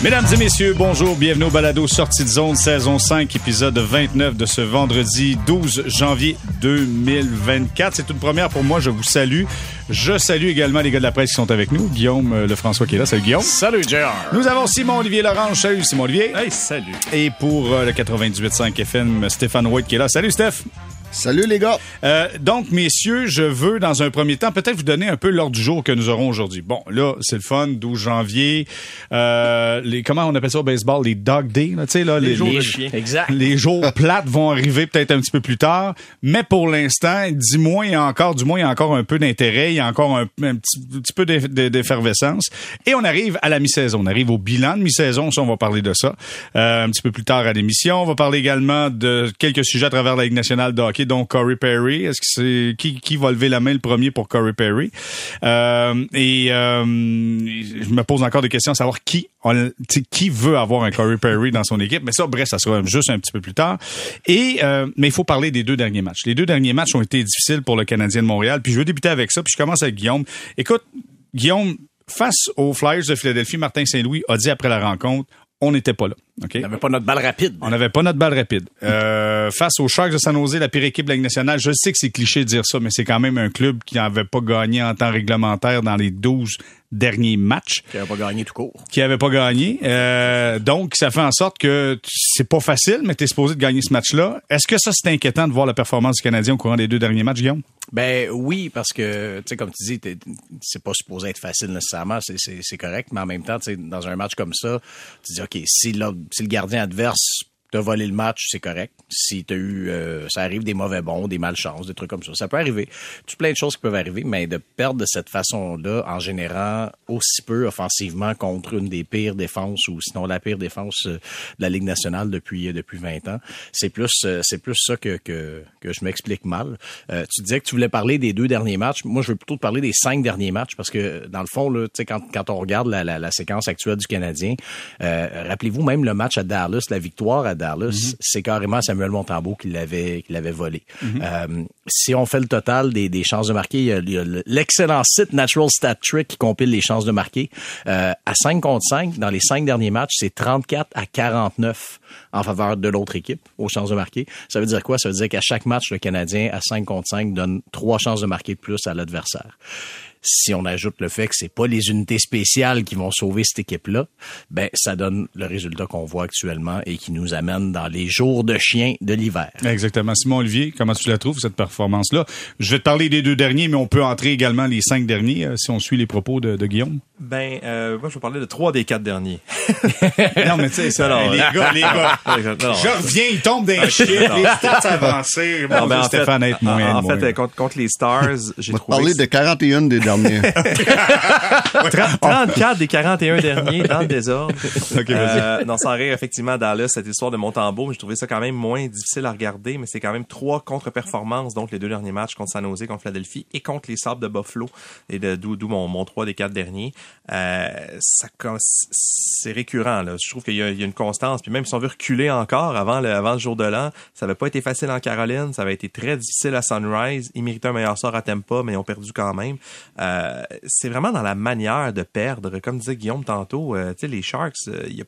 Mesdames et messieurs, bonjour, bienvenue au balado Sortie de zone, saison 5, épisode 29 de ce vendredi 12 janvier 2024. C'est une première pour moi, je vous salue. Je salue également les gars de la presse qui sont avec nous. Guillaume euh, Lefrançois qui est là. Salut Guillaume. Salut JR. Nous avons Simon-Olivier Lorange. Salut Simon-Olivier. Hey, salut. Et pour euh, le 98.5 FM, Stéphane White qui est là. Salut Steph. Salut les gars. Euh, donc, messieurs, je veux dans un premier temps peut-être vous donner un peu l'ordre du jour que nous aurons aujourd'hui. Bon, là, c'est le fun, 12 janvier. Euh, les comment on appelle ça au baseball, les dog days, tu sais là, Les les, jours de les- chien. Exact. les jours plates vont arriver peut-être un petit peu plus tard, mais pour l'instant, dis-moi, il y a encore, du moins, il y a encore un peu d'intérêt, il y a encore un, un petit, petit peu d'eff- de- d'effervescence. Et on arrive à la mi-saison, on arrive au bilan de mi-saison, ça, on va parler de ça euh, un petit peu plus tard à l'émission. On va parler également de quelques sujets à travers la Ligue nationale de hockey, donc Corey Perry. Est-ce que c'est qui, qui va lever la main le premier pour Corey Perry? Euh, et euh, je me pose encore des questions à savoir qui qui veut avoir un Corey Perry dans son équipe. Mais ça, bref, ça sera juste un petit peu plus tard. Et euh, mais il faut parler des deux derniers matchs. Les deux derniers matchs ont été difficiles pour le Canadien de Montréal. Puis je veux débuter avec ça. Puis je commence avec Guillaume. Écoute, Guillaume, face aux Flyers de Philadelphie, Martin Saint-Louis a dit après la rencontre, on n'était pas là. On n'avait pas notre balle rapide. On n'avait pas notre balle rapide. Euh, face aux Sharks de San Jose, la pire équipe de la Ligue nationale, je sais que c'est cliché de dire ça, mais c'est quand même un club qui n'avait pas gagné en temps réglementaire dans les 12 derniers matchs Qui n'avait pas gagné tout court. qui avait pas gagné. Euh, donc, ça fait en sorte que c'est pas facile, mais tu es supposé de gagner ce match-là. Est-ce que ça, c'est inquiétant de voir la performance du Canadien au courant des deux derniers matchs, Guillaume? Ben oui, parce que, tu sais, comme tu dis, c'est pas supposé être facile nécessairement, c'est- correct, mais en même temps, tu sais, dans un match comme ça, tu dis, OK, si, là, si le gardien adverse t'a volé le match, c'est correct. Si t'as eu, euh, ça arrive des mauvais bons, des malchances, des trucs comme ça, ça peut arriver. Tout plein de choses qui peuvent arriver, mais de perdre de cette façon-là, en générant aussi peu offensivement contre une des pires défenses ou sinon la pire défense euh, de la Ligue nationale depuis euh, depuis 20 ans, c'est plus euh, c'est plus ça que que, que je m'explique mal. Euh, tu disais que tu voulais parler des deux derniers matchs. Moi, je veux plutôt te parler des cinq derniers matchs parce que dans le fond, là, tu sais, quand, quand on regarde la, la, la séquence actuelle du Canadien, euh, rappelez-vous même le match à Dallas, la victoire à Dallas, c'est carrément Samuel Montembeau qui l'avait qui l'avait volé. Euh, si on fait le total des, des chances de marquer, il y a- l'excellent site Natural Stat Trick qui compile les chances de marquer. Euh, à 5 contre 5, dans les cinq derniers matchs, c'est 34 à 49 en faveur de l'autre équipe aux chances de marquer. Ça veut dire quoi? Ça veut dire qu'à chaque match, le Canadien, à 5 contre 5, donne trois chances de marquer de plus à l'adversaire. Si on ajoute le fait que c'est pas les unités spéciales qui vont sauver cette équipe-là, ben ça donne le résultat qu'on voit actuellement et qui nous amène dans les jours de chien de l'hiver. Exactement. Simon Olivier, comment tu la trouves, cette performance-là? Je vais te parler des deux derniers, mais on peut entrer également les cinq derniers euh, si on suit les propos de, de Guillaume. Ben, euh, moi, je vais parler de trois des quatre derniers. non, mais tu sais, ça, Alors, les gars, les gars. Je reviens, il tombe d'un chiffre, les stats avancées. Non, ben, en Stéphane fait, être moins. en, en moins. fait, euh, contre, contre les Stars, j'ai trouvé parler de 41 des derniers. 34 des 41 derniers dans le désordre. Ok, vas-y. Euh, non, sans rire, effectivement, Dallas, cette histoire de Montembeau, mais j'ai trouvé ça quand même moins difficile à regarder, mais c'est quand même trois contre-performances, donc les deux derniers matchs contre San Jose, contre Philadelphie et contre les Sabres de Buffalo, et d'où, mon, mon 3 des quatre derniers. Euh, ça, c'est récurrent, là. Je trouve qu'il y a, il y a une constance, puis même si on veut reculer encore avant le, avant le jour de l'an, ça avait pas été facile en Caroline, ça avait été très difficile à Sunrise, ils méritaient un meilleur sort à Tampa, mais ils ont perdu quand même. Euh, c'est vraiment dans la manière de perdre, comme disait Guillaume tantôt, euh, les Sharks, euh,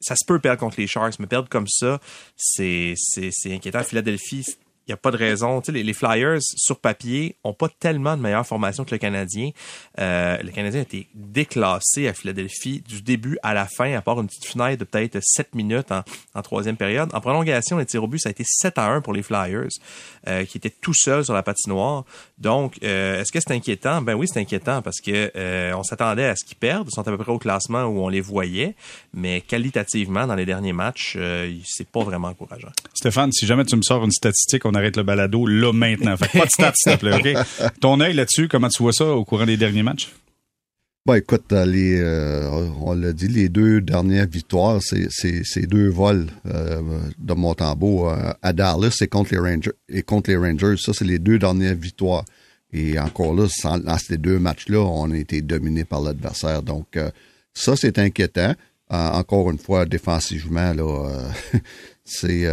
ça se peut perdre contre les Sharks, mais perdre comme ça, c'est inquiétant. Philadelphie, il n'y a pas de raison. Tu sais, les, Flyers, sur papier, ont pas tellement de meilleure formation que le Canadien. Euh, le Canadien a été déclassé à Philadelphie du début à la fin, à part une petite fenêtre de peut-être 7 minutes en, troisième période. En prolongation, les tirs au but, ça a été 7 à 1 pour les Flyers, euh, qui étaient tout seuls sur la patinoire. Donc, euh, est-ce que c'est inquiétant? Ben oui, c'est inquiétant parce que on s'attendait à ce qu'ils perdent. Ils sont à peu près au classement où on les voyait, mais qualitativement, dans les derniers matchs, c'est pas vraiment encourageant. Stéphane, si jamais tu me sors une statistique, on arrête le balado là maintenant. Fait que pas de stats, s'il te plaît, OK? Ton œil là-dessus, comment tu vois ça au courant des derniers matchs? Bon, écoute, les, euh, on l'a dit, les deux dernières victoires, c'est, deux vols euh, de Montembeau euh, à Dallas et contre les Rangers. Et contre les Rangers, ça, c'est les deux dernières victoires. Et encore là, sans- dans ces deux matchs-là, on a été dominé par l'adversaire. Donc, ça, c'est inquiétant. Encore une fois, défensivement, là, c'est,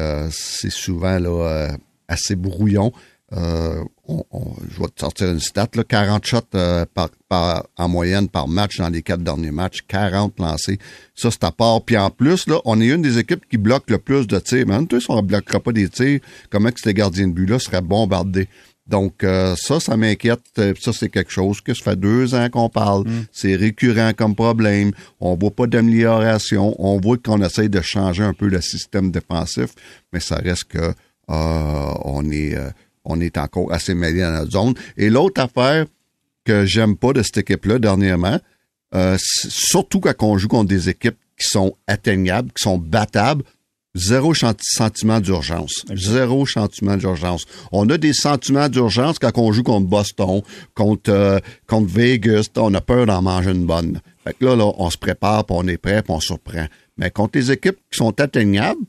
souvent là, assez brouillon. euh, on, je vais te sortir une stat, là, 40 shots euh, par, par, en moyenne par match dans les quatre derniers matchs, 40 lancés. Ça, c'est à part. Puis en plus, là, on est une des équipes qui bloque le plus de tirs. Même toi, si on ne bloquera pas des tirs, comment que ces gardiens de but-là seraient bombardés? Donc euh, ça, ça m'inquiète. Ça, c'est quelque chose que ça fait deux ans qu'on parle. Mm. C'est récurrent comme problème. On voit pas d'amélioration. On voit qu'on essaye de changer un peu le système défensif, mais ça reste que on est on est encore assez mêlé dans notre zone. Et l'autre affaire que j'aime pas de cette équipe-là dernièrement, euh, surtout quand on joue contre des équipes qui sont atteignables, qui sont battables, zéro sentiment d'urgence. Zéro sentiment d'urgence. On a des sentiments d'urgence quand on joue contre Boston, contre, euh, contre Vegas. On a peur d'en manger une bonne. Fait que là, là, on se prépare, puis on est prêt, puis on surprend. Mais contre les équipes qui sont atteignables,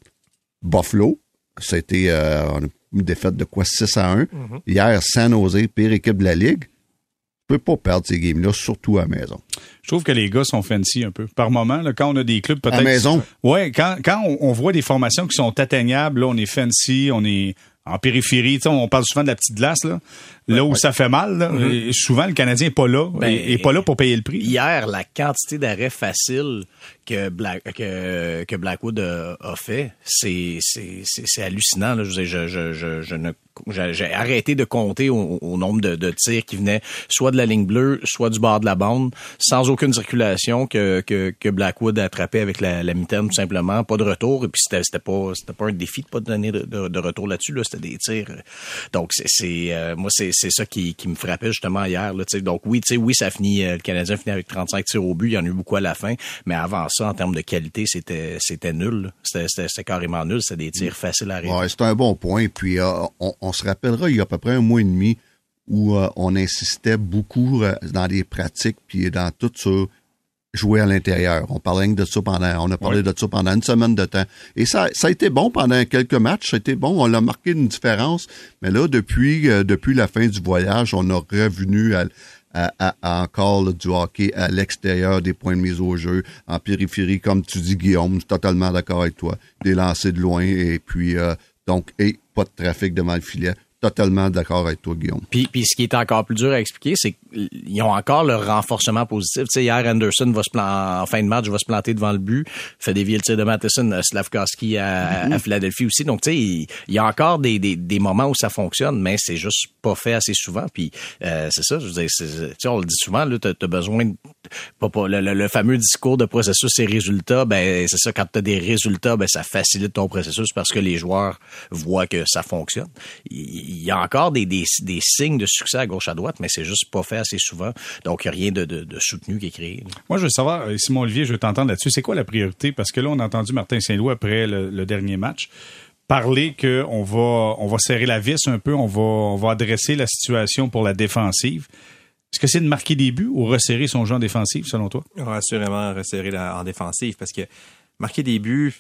Buffalo, c'était euh, une défaite de quoi? 6 à 1. Mhm. Hier, San Jose, pire équipe de la Ligue. Tu peux pas perdre ces games-là, surtout à la maison. Je trouve que les gars sont fancy un peu. Par moment, là, quand on a des clubs peut-être... À la maison? Ouais, quand, quand on, voit des formations qui sont atteignables, là, on est fancy, on est en périphérie. On parle souvent de la petite glace, là, là où ça fait mal. Là. Mhm. Souvent, le Canadien est pas là. Ben, est pas là pour payer le prix. Hier, la quantité d'arrêts faciles que, Black, que, que Blackwood a, fait, c'est hallucinant. Là. Je, je, je, je, ne j'ai arrêté de compter au, nombre de, de, tirs qui venaient soit de la ligne bleue, soit du bord de la bande, sans aucune circulation que, que, que Blackwood attrapait avec la, la mitaine tout simplement, pas de retour. Et puis c'était pas c'était pas un défi de pas donner de, de, retour là-dessus. Là, c'était des tirs. Donc c'est euh, moi c'est ça qui, me frappait justement hier. Là, donc oui, oui ça finit euh, le Canadien finit avec 35 tirs au but. Il y en a eu beaucoup à la fin, mais avant ça en termes de qualité c'était nul. C'était carrément nul. C'était des tirs faciles à arrêter. C'est un bon point. Puis euh, on, se rappellera il y a à peu près un mois et demi où euh, on insistait beaucoup dans les pratiques puis dans tout ça jouer à l'intérieur. On parlait de ça pendant, on a parlé de ça pendant une semaine de temps. Et ça, ça a été bon pendant quelques matchs. Ça a été bon. On a marqué une différence. Mais là, depuis, euh, depuis la fin du voyage, on a revenu à, à, encore du hockey à l'extérieur des points de mise au jeu, en périphérie, comme tu dis, Guillaume. Je suis totalement d'accord avec toi. Des lancers de loin et puis, donc, et pas de trafic devant le filet totalement d'accord avec toi, Guillaume. Puis, puis ce qui est encore plus dur à expliquer, c'est qu'ils ont encore le renforcement positif. Tu sais, hier, Anderson va se en fin de match, va se planter devant le but, fait dévier le tir de Matheson, euh, Slavkowski à, à, Philadelphie aussi. Donc, tu sais, il, y a encore des, des, des, moments où ça fonctionne, mais c'est juste pas fait assez souvent. Puis, euh, c'est ça, je veux dire, tu sais, on le dit souvent, là, t'as as besoin de, pas, pas, le, le, fameux discours de processus et résultats, ben, c'est ça, quand t'as des résultats, ben, ça facilite ton processus parce que les joueurs voient que ça fonctionne il y a encore des, des, des, signes de succès à gauche à droite, mais c'est juste pas fait assez souvent. Donc, il n'y a rien de, de, de, soutenu qui est créé. Moi, je veux savoir, euh, Simon Olivier, je veux t'entendre là-dessus. C'est quoi la priorité? Parce que là, on a entendu Martin Saint-Louis après le, dernier match parler qu'on va, on va serrer la vis un peu, on va, on va adresser la situation pour la défensive. Est-ce que c'est de marquer des buts ou resserrer son jeu en défensive, selon toi? Assurément resserrer la, en défensive, parce que marquer des buts,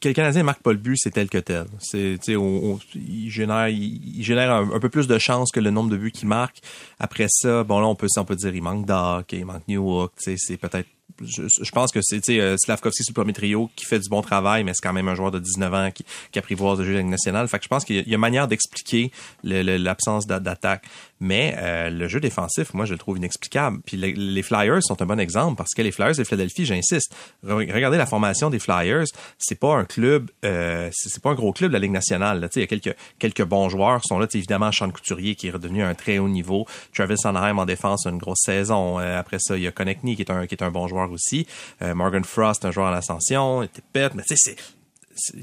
que le Canadien marque pas le but, c'est tel que tel. C'est, il génère, il, génère un, peu plus de chances que le nombre de buts qu'il marque. Après ça, bon là, on peut, on peut dire, il manque Doc, il manque Newhook, c'est peut-être je, pense que c'est euh, Slavkovski sur le premier trio qui fait du bon travail, mais c'est quand même un joueur de 19 ans qui, qui apprivoise le jeu de la. Fait que je pense qu'il y, a manière d'expliquer l'absence d'attaque. Mais euh, le jeu défensif, moi, je le trouve inexplicable. Puis les, Flyers sont un bon exemple parce que les Flyers de Philadelphie, j'insiste, regardez la formation des Flyers, c'est pas un club, euh, c'est pas un gros club de la Ligue nationale. Il y a quelques quelques bons joueurs qui sont là. Évidemment, Sean Couturier qui est redevenu un très haut niveau, Travis Sanheim en défense une grosse saison. après ça, il y a Konechny qui est un qui est un bon joueur aussi. Euh, Morgan Frost, un joueur à l'ascension, était pète, mais tu sais, c'est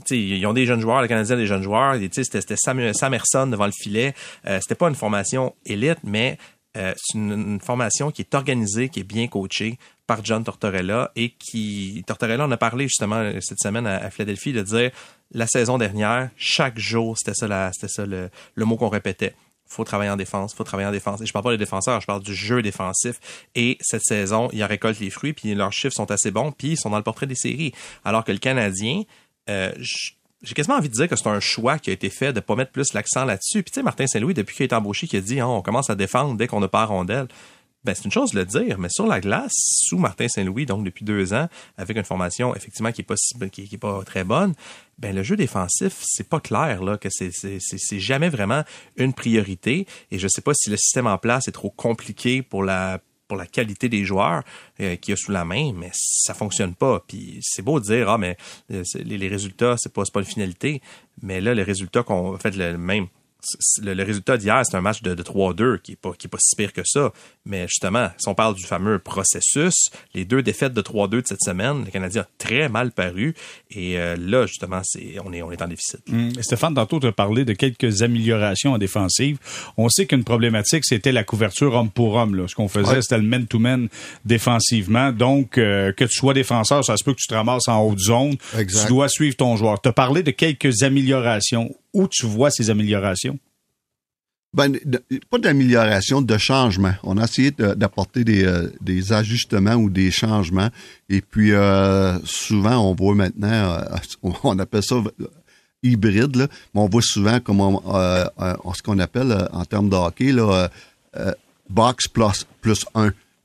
ils ont des jeunes joueurs, le Canadien a des jeunes joueurs. C'était Sam, Samerson devant le filet. Euh, c'était pas une formation élite, mais euh, c'est une, formation qui est organisée, qui est bien coachée par John Tortorella et qui Tortorella en a parlé justement cette semaine à, Philadelphie de dire la saison dernière, chaque jour, c'était ça, c'était ça le mot qu'on répétait faut travailler en défense, faut travailler en défense. Et je parle pas des défenseurs, je parle du jeu défensif. Et cette saison, ils en récoltent les fruits, puis leurs chiffres sont assez bons, puis ils sont dans le portrait des séries. Alors que le Canadien, euh, j'ai quasiment envie de dire que c'est un choix qui a été fait de pas mettre plus l'accent là-dessus. Puis tu sais, Martin Saint-Louis, depuis qu'il a été embauché, qui a dit, hein, on commence à défendre dès qu'on n'a pas rondelle. ben, c'est une chose de le dire, mais sur la glace, sous Martin Saint-Louis, donc depuis deux ans, avec une formation effectivement qui est pas qui, est pas très bonne, ben le jeu défensif, c'est pas clair là que c'est c'est jamais vraiment une priorité. Et je sais pas si le système en place est trop compliqué pour la pour la qualité des joueurs euh, qu'il y a sous la main, mais ça fonctionne pas. Puis c'est beau de dire ah mais euh, les, résultats c'est pas pas une finalité, mais là les résultats qu'on fait le même le, résultat d'hier, c'est un match de, 3-2 qui est pas qui est pas si pire que ça. Mais justement, si on parle du fameux processus, les deux défaites de 3-2 de cette semaine, le Canadien a très mal paru. Et euh, là, justement, c'est on est on est en déficit. Hum, Stéphane, tantôt, tu as parlé de quelques améliorations en défensive. On sait qu'une problématique, c'était la couverture homme pour homme. Là. Ce qu'on faisait, c'était le man-to-man défensivement. Donc, euh, que tu sois défenseur, ça se peut que tu te ramasses en haute zone. Tu dois suivre ton joueur. Tu as parlé de quelques améliorations où tu vois ces améliorations? Ben, pas d'amélioration, de changement. On a essayé d'apporter des, euh, des, ajustements ou des changements. Et puis, euh, souvent, on voit maintenant, euh, on appelle ça hybride, mais on voit souvent ce qu'on appelle en termes de hockey, box plus, plus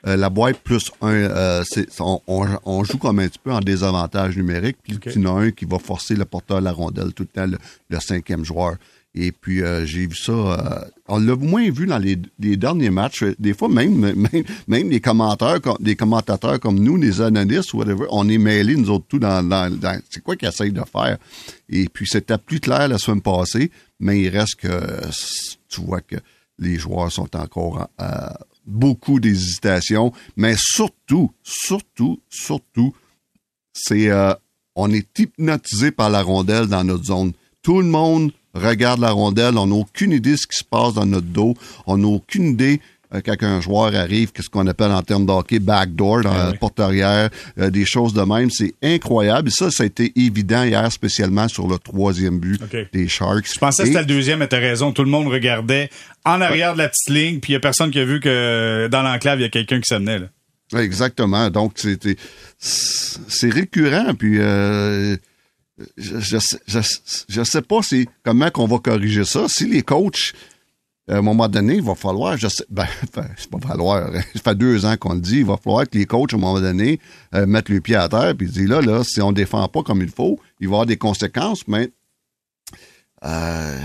un. la boîte plus un, on, on, joue comme un petit peu en désavantage numérique, puis il y en a un qui va forcer le porteur de la rondelle tout le temps, le cinquième joueur. Et puis euh, j'ai vu ça. Euh, on l'a moins vu dans les, derniers matchs. Des fois, même même, même les commentateurs, des commentateurs comme nous, les analystes, whatever, on est mêlés nous autres tout dans, dans, c'est quoi qu'ils essayent de faire? Et puis c'était plus clair la semaine passée, mais il reste que tu vois que les joueurs sont encore euh, beaucoup d'hésitation, mais surtout, surtout, surtout, c'est on est hypnotisé par la rondelle dans notre zone. Tout le monde regarde la rondelle, on n'a aucune idée de ce qui se passe dans notre dos, on n'a aucune idée euh, quand un joueur arrive, qu'est-ce qu'on appelle en termes d'hockey backdoor dans ah la porte arrière, euh, des choses de même, c'est incroyable. ça, ça a été évident hier, spécialement sur le troisième but des Sharks. Je pensais que c'était le deuxième, mais t'as raison. Tout le monde regardait en arrière de la petite ligne, puis il y a personne qui a vu que dans l'enclave, il y a quelqu'un qui s'amenait. Exactement. Donc, c'était c'est récurrent, puis euh, je, je, sais, pas si, comment qu'on va corriger ça. Si les coachs, à un moment donné, il va falloir, je sais, ben, c'est pas falloir, ça fait deux ans qu'on le dit, il va falloir que les coachs, à un moment donné, euh, mettent le pied à terre puis disent là, là, si on défend pas comme il faut, il va y avoir des conséquences, mais euh,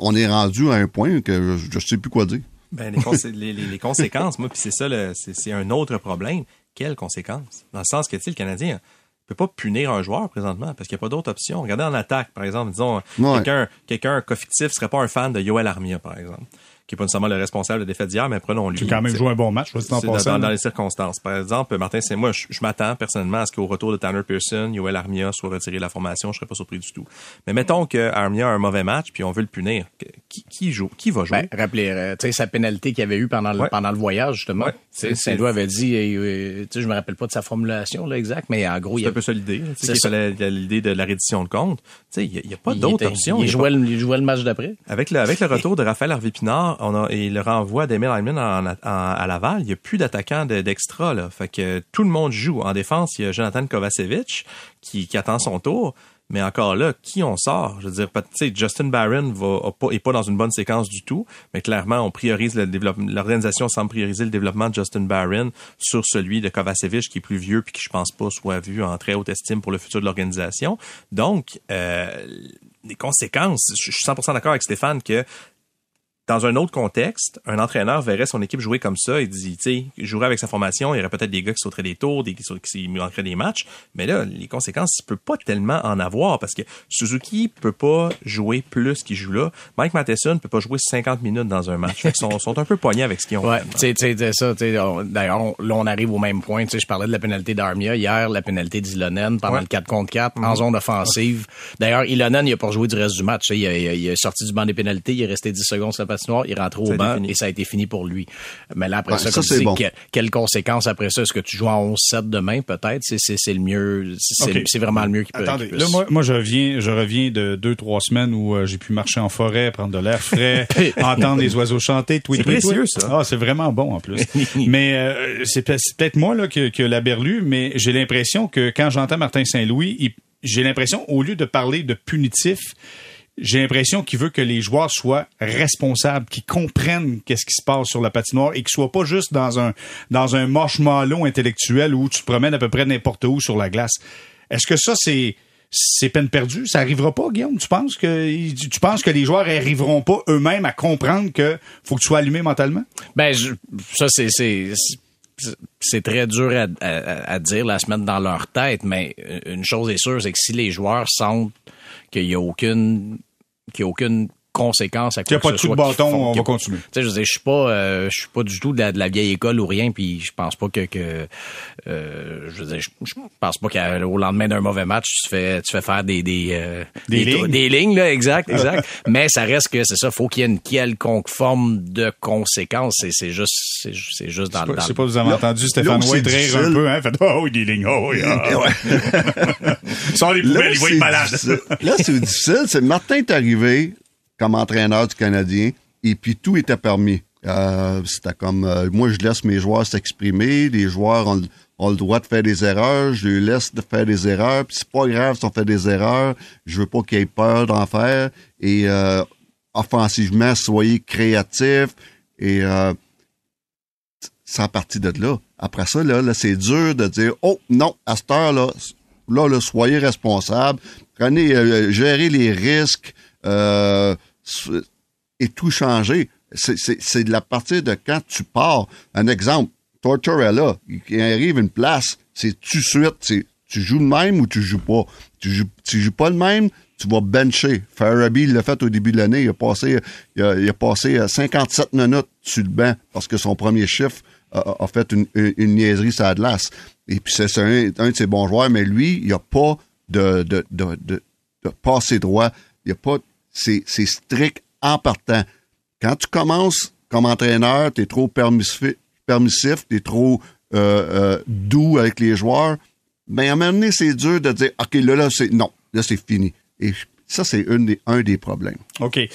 on est rendu à un point que je, ne sais plus quoi dire. Ben, les, conséquences, moi, puis c'est ça, c'est un autre problème. Quelles conséquences? Dans le sens que, tu le Canadien, peut pas punir un joueur présentement parce qu'il n'y a pas d'autre option. Regardez en attaque, par exemple, disons, quelqu'un, quelqu'un, un fictif serait pas un fan de Yoel Armia, par exemple qui est pas nécessairement le responsable de défaite d'hier, mais prenons-lui. Tu as quand même joué un bon match, dans, dans, dans, les circonstances. Par exemple, Martin, c'est moi, je, m'attends personnellement à ce qu'au retour de Tanner Pearson, Yoel Armia soit retiré de la formation, je serais pas surpris du tout. Mais mettons que Armia a un mauvais match, puis on veut le punir. Qui, qui joue? Qui va jouer? Ben, rappelez, euh, tu sais, sa pénalité qu'il avait eu pendant le, pendant le voyage, justement. Ouais. Saint-Louis avait dit, euh, tu sais, je me rappelle pas de sa formulation, là, exact, mais en gros, il y a un peu ça l'idée. l'idée de la reddition de compte. Tu sais, il y, a, pas d'autre option. Il, jouait, il jouait le match d'après. Avec le, avec le retour de Raphaël Harvey-Pinard, on a, et le envoie d'Emile Hyman à Laval, il n'y a plus d'attaquants d'extra. Fait que tout le monde joue. En défense, il y a Jonathan Kovacevic qui, attend son tour. Mais encore là, qui on sort? Je veux dire, tu sais, Justin Barron va, pas, pas dans une bonne séquence du tout, mais clairement, on priorise l'organisation semble prioriser le développement de Justin Barron sur celui de Kovacevic qui est plus vieux puis qui, je pense pas, soit vu en très haute estime pour le futur de l'organisation. Donc, euh, les conséquences, je suis 100% d'accord avec Stéphane que dans un autre contexte, un entraîneur verrait son équipe jouer comme ça et dit, tu sais, jouerait avec sa formation, il y aurait peut-être des gars qui sauteraient des tours, des qui, manqueraient des matchs, mais là, les conséquences, il peut pas tellement en avoir parce que Suzuki peut pas jouer plus qu'il joue là. Mike Matheson peut pas jouer 50 minutes dans un match. Ils sont, sont un peu poignés avec ce qu'ils ont. Ouais, tu sais, ça, d'ailleurs, là, on arrive au même point. Tu sais, je parlais de la pénalité d'Armia hier, la pénalité d'Ilonen pendant le 4 contre 4 en zone offensive. D'ailleurs, Ilonen, il a pas joué du reste du match. Il, a, il, a, sorti du banc des pénalités, il est resté 10 secondes sur la noir, il rentre au banc et ça a été fini pour lui. Mais là, après ça, comme ça, bon. quelles conséquences après ça? Est-ce que tu joues en 11-7 demain, peut-être? C'est le mieux, c'est vraiment le mieux qui peut. Attendez, là, moi, moi, je reviens, je reviens de deux, trois semaines où euh, j'ai pu marcher en forêt, prendre de l'air frais, entendre les oiseaux chanter, tweet, C'est précieux, ça. Ah, c'est vraiment bon, en plus. mais euh, c'est peut-être moi, là, que, que la berlue, mais j'ai l'impression que quand j'entends Martin Saint-Louis, j'ai l'impression, au lieu de parler de punitif, j'ai l'impression qu'il veut que les joueurs soient responsables, qu'ils comprennent qu'est-ce qui se passe sur la patinoire et qu'ils soient pas juste dans un dans un marshmallow intellectuel où tu te promènes à peu près n'importe où sur la glace. Est-ce que ça c'est c'est peine perdue, ça arrivera pas, Guillaume? Tu penses que tu penses que les joueurs arriveront pas eux-mêmes à comprendre que faut que tu sois allumé mentalement? Ben ça c'est c'est très dur à, à, dire la semaine dans leur tête, mais une chose est sûre, c'est que si les joueurs sentent qu'il y a aucune qu'il y a aucune conséquences à quoi Il n'y a pas de coup de bâton, on va continuer. Tu sais, je je suis pas, euh, je suis pas du tout de la, vieille école ou rien, puis je pense pas que, que euh, je veux dire, je, pense pas qu'au lendemain d'un mauvais match, tu fais, tu fais faire des des euh, des, lignes, des lignes là, exact, exact. Mais ça reste que c'est ça, faut qu'il y ait une quelconque forme de conséquence. C'est c'est juste, c'est juste dans. Je sais pas, vous avez entendu Stéphane White rire un peu, hein, fait oh des lignes, oh oui. Ah. Sans les poubelles, il va être malade. Là, c'est difficile. C'est Martin est arrivé comme entraîneur du Canadien, et puis tout était permis. Euh, c'était comme euh, moi je laisse mes joueurs s'exprimer, les joueurs ont, le droit de faire des erreurs, je les laisse de faire des erreurs, puis c'est pas grave si on fait des erreurs, je veux pas qu'ils aient peur d'en faire. Et euh, offensivement soyez créatifs. Et euh, ça a parti de là. Après ça là, là c'est dur de dire oh non à cette heure là là, là soyez responsables, prenez euh, gérez les risques. Euh, et tout changer. C'est de la partie de quand tu pars. Un exemple, Tortorella, il arrive une place, c'est de suite, tu joues le même ou tu joues pas? Tu joues, tu joues pas le même, tu vas bencher. Farabee l'a fait au début de l'année, il a passé, il a, passé 57 euh, minutes sur le banc parce que son premier chiffre a, fait une, une, niaiserie sur la Et puis c'est un, un, de ses bons joueurs, mais lui, il a pas de, de, de, de, droit. Il a pas, c'est strict en partant. Quand tu commences comme entraîneur, tu es trop permissif, tu es trop euh, euh, doux avec les joueurs, ben à un moment donné, c'est dur de dire OK, là, là, c'est non, là, c'est fini. Et ça, c'est des, un des problèmes. OK. Euh,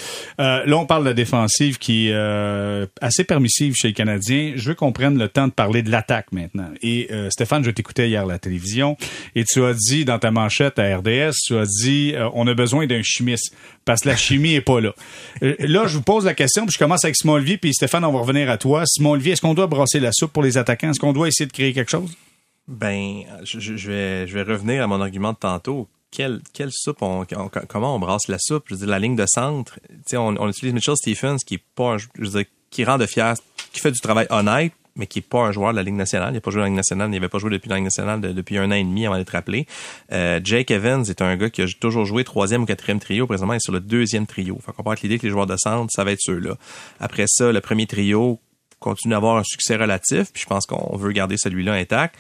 là, on parle de la défensive qui est euh, assez permissive chez les Canadiens. Je veux qu'on prenne le temps de parler de l'attaque maintenant. Et euh, Stéphane, je t'écoutais hier à la télévision et tu as dit dans ta manchette à RDS, tu as dit on a besoin d'un chimiste parce que la chimie est pas là. là, je vous pose la question, puis je commence avec Simon Olivier, puis Stéphane, on va revenir à toi. Simon Olivier, est-ce qu'on doit brasser la soupe pour les attaquants? Est-ce qu'on doit essayer de créer quelque chose? Ben, je, je, vais, je vais revenir à mon argument de tantôt quelle, quelle soupe, on, comment on brasse la soupe? Je veux dire, la ligne de centre, on, on utilise Mitchell Stephens, qui est pas un, je veux dire, qui rend de fier, qui fait du travail honnête, mais qui est pas un joueur de la Ligue nationale. Il n'a pas joué dans la Ligue nationale. Il n'avait pas joué depuis la Ligue nationale depuis un an et demi avant d'être appelé. Euh, Jake Evans est un gars qui a toujours joué troisième ou quatrième trio. Présentement, il est sur le deuxième trio. Fait qu'on part l'idée que les joueurs de centre, ça va être ceux-là. Après ça, le premier trio, continue à avoir un succès relatif, puis je pense qu'on veut garder celui-là intact.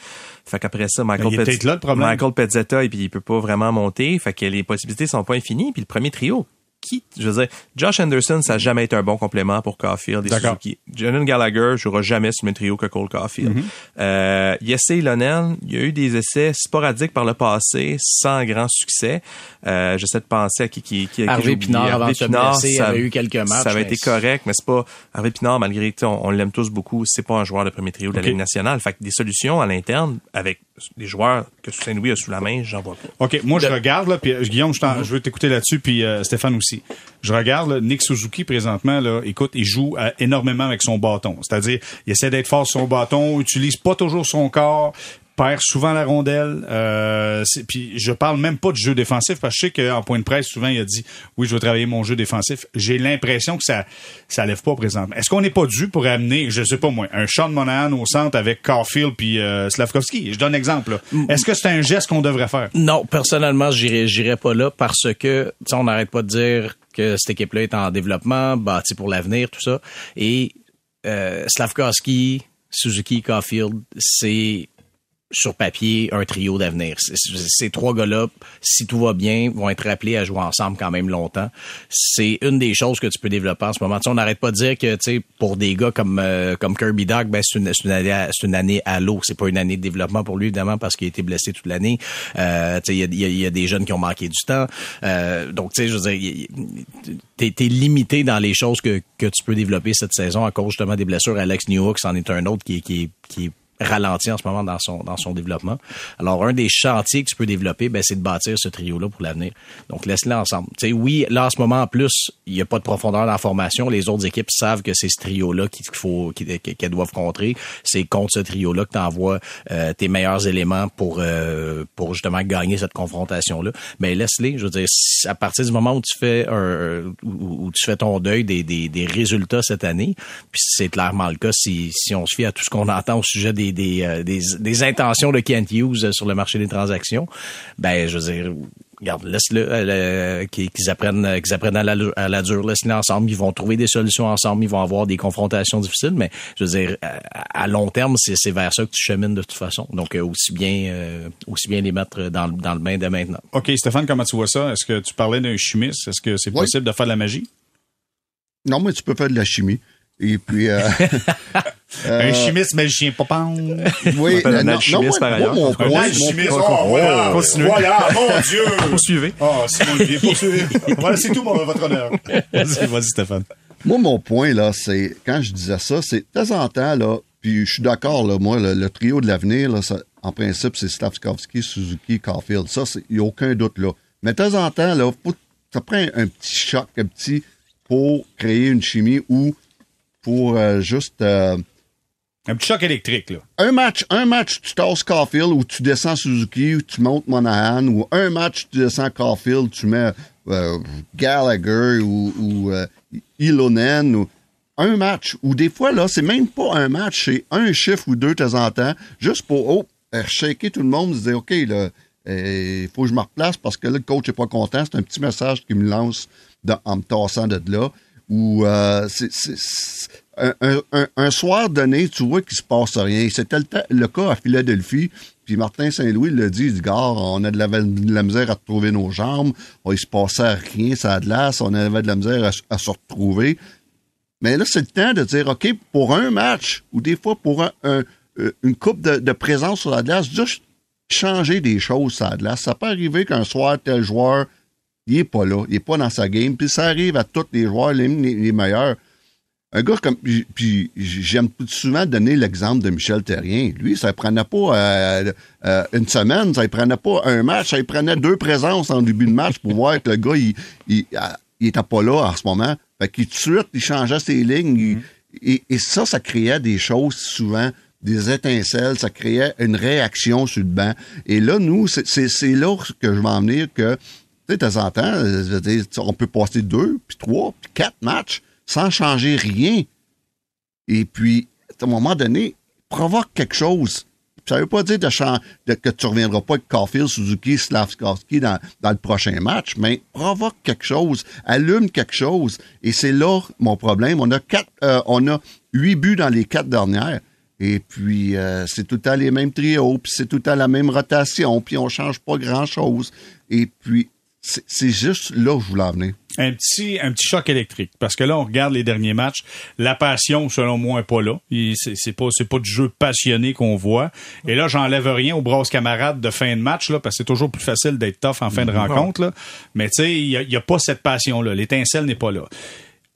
Fait qu'après ça, Michael, Pezzetta, Michael Pezzetta, et puis il peut pas vraiment monter. Fait que les possibilités sont pas infinies. Puis le premier trio, qui, je veux dire, Josh Anderson, ça n'a jamais été un bon complément pour Caulfield et Suzuki. Jonathan Gallagher jouera jamais sur le même trio que Cole Caulfield. Mm euh, Yesse Lonen, il y a eu des essais sporadiques par le passé, sans grand succès. Euh, J'essaie de penser à qui qui qui, Harvey Pinard, avant de Pinard, ça avait eu quelques matchs. Ça avait été correct, mais c'est pas Harvey Pinard malgré tout, on, l'aime tous beaucoup, c'est pas un joueur de premier trio de la Ligue nationale. Fait que des solutions à l'interne avec des joueurs que Saint-Louis a sous la main, j'en vois pas. OK, moi je regarde là puis euh, Guillaume, je, je veux t'écouter là-dessus puis euh, Stéphane aussi. Je regarde Nick Suzuki présentement là, écoute, il joue euh, énormément avec son bâton. C'est-à-dire, il essaie d'être fort sur son bâton, utilise pas toujours son corps, perd souvent la rondelle. Euh, puis je parle même pas de jeu défensif parce que je sais qu'en point de presse souvent il a dit oui je veux travailler mon jeu défensif. J'ai l'impression que ça ça lève pas présentement. Est-ce qu'on n'est pas dû pour amener je sais pas moi un Sean Monahan au centre avec Caulfield puis euh, Slavkovski? Je donne un exemple. Mm. Est-ce que c'est un geste qu'on devrait faire? Non personnellement j'irai j'irai pas là parce que on n'arrête pas de dire que cette équipe-là est en développement, bâtie pour l'avenir, tout ça. Et euh, Slavkovski, Suzuki, Caulfield, c'est sur papier un trio d'avenir. Ces trois gars-là, si tout va bien, vont être appelés à jouer ensemble quand même longtemps. C'est une des choses que tu peux développer en ce moment. on n'arrête pas de dire que pour des gars comme euh, comme Kirby Doug, ben c'est une, une, année c'est une année à l'eau. C'est pas une année de développement pour lui évidemment parce qu'il a été blessé toute l'année. Euh, il y a, y a, des jeunes qui ont manqué du temps. Euh, donc tu sais, je veux dire, t'es es limité dans les choses que que tu peux développer cette saison à cause justement des blessures. Alex Newhook, c'en est un autre qui qui qui est ralenti en ce moment dans son dans son développement. Alors un des chantiers que tu peux développer, ben c'est de bâtir ce trio-là pour l'avenir. Donc laisse-les ensemble. Tu sais, oui, là en ce moment en plus, il n'y a pas de profondeur dans la formation. Les autres équipes savent que c'est ce trio-là qu'il faut qu'elles doivent contrer. C'est contre ce trio-là que tu envoies euh, tes meilleurs éléments pour euh, pour justement gagner cette confrontation-là. Mais laisse-les. Je veux dire, à partir du moment où tu fais un où, tu fais ton deuil des, des, des résultats cette année, puis c'est clairement le cas si, si on se fie à tout ce qu'on entend au sujet des, des, euh, des, des intentions de Kent Hughes sur le marché des transactions, ben je veux dire regarde, laisse-le euh, qu'ils apprennent qu'ils apprennent à la, à la dure, laisse-les ensemble, ils vont trouver des solutions ensemble, ils vont avoir des confrontations difficiles, mais je veux dire à, long terme, c'est vers ça que tu chemines de toute façon. Donc euh, aussi bien aussi bien les mettre dans, dans le bain dès maintenant. OK, Stéphane, comment tu vois ça? Est-ce que tu parlais d'un chimiste? Est-ce que c'est possible de faire de la magie? Non, mais tu peux faire de la chimie. Et puis. Euh, un euh, chimiste magicien papa. Oui, un non, chimiste par ailleurs. Mon point, un chimiste. Oh, voilà, Continuez. voilà, mon Dieu. Poursuivez. Oh, Simon poursuivez. voilà, c'est tout, votre honneur. Vas-y, vas-y, Stéphane. Moi, mon point, là, c'est, quand je disais ça, c'est de temps en temps, là, puis je suis d'accord, là, moi, le, trio de l'avenir, là, ça, en principe, c'est Stavskovski, Suzuki, Caulfield. Ça, il n'y a aucun doute, là. Mais de temps en temps, là, ça prend un petit choc, un petit, pour créer une chimie où pour euh, juste... Euh, un petit choc électrique, là. Un match, un match, tu tasses Caulfield ou tu descends Suzuki ou tu montes Monahan ou un match, tu descends Caulfield, tu mets euh, Gallagher ou, ou Ilonen ou un match. Ou des fois, là, c'est même pas un match, c'est un chiffre ou deux de temps en temps, juste pour, oh, shaker tout le monde, se dire, OK, là, il faut que je me replace parce que là, le coach est pas content. C'est un petit message qui me lance en me tassant de là où euh, c'est, un, soir donné, tu vois qu'il se passe rien. C'était le, cas à Philadelphie. Puis Martin Saint-Louis l'a dit, il dit, gars, on a de la, misère à retrouver nos jambes. Oh, il se passait rien, ça a de l'as. On avait de la misère à, se retrouver. Mais là, c'est le temps de dire, OK, pour un match, ou des fois pour un, une coupe de, présence sur la glace, juste changer des choses sur la glace. Ça peut arriver qu'un soir, tel joueur il est pas là, il est pas dans sa game, puis ça arrive à tous les joueurs, les, meilleurs. Un gars comme, puis j'aime souvent donner l'exemple de Michel Terrien. Lui, ça ne prenait pas euh, euh, une semaine, ça ne prenait pas un match, ça prenait deux présences en début de match pour voir que le gars, il, il, était pas là en ce moment. Fait qu'il tout de suite, il changeait ses lignes. Mm-hmm. et, ça, ça créait des choses souvent des étincelles, ça créait une réaction sur le banc. Et là, nous, c'est là que je vais en venir que de temps en temps, on peut passer deux, puis trois, puis quatre matchs sans changer rien. Et puis, à un moment donné, provoque quelque chose. Ça ne veut pas dire de, que tu ne reviendras pas avec Caulfield, Suzuki, Slavskowski dans, dans le prochain match, mais provoque quelque chose, allume quelque chose. Et c'est là mon problème. On a quatre, euh, on a huit buts dans les quatre dernières. Et puis, euh, c'est tout le temps les mêmes trios, puis c'est tout le temps la même rotation, puis on change pas grand-chose. Et puis, c'est juste là où je voulais en venir. Un petit, un petit choc électrique. Parce que là, on regarde les derniers matchs. La passion, selon moi, n'est pas là. C'est pas, c'est pas du jeu passionné qu'on voit. Et là, j'enlève rien aux brosses camarades de fin de match, là, parce que c'est toujours plus facile d'être tough en fin de rencontre, là. Mais tu sais, il y a, y a, pas cette passion-là. L'étincelle n'est pas là.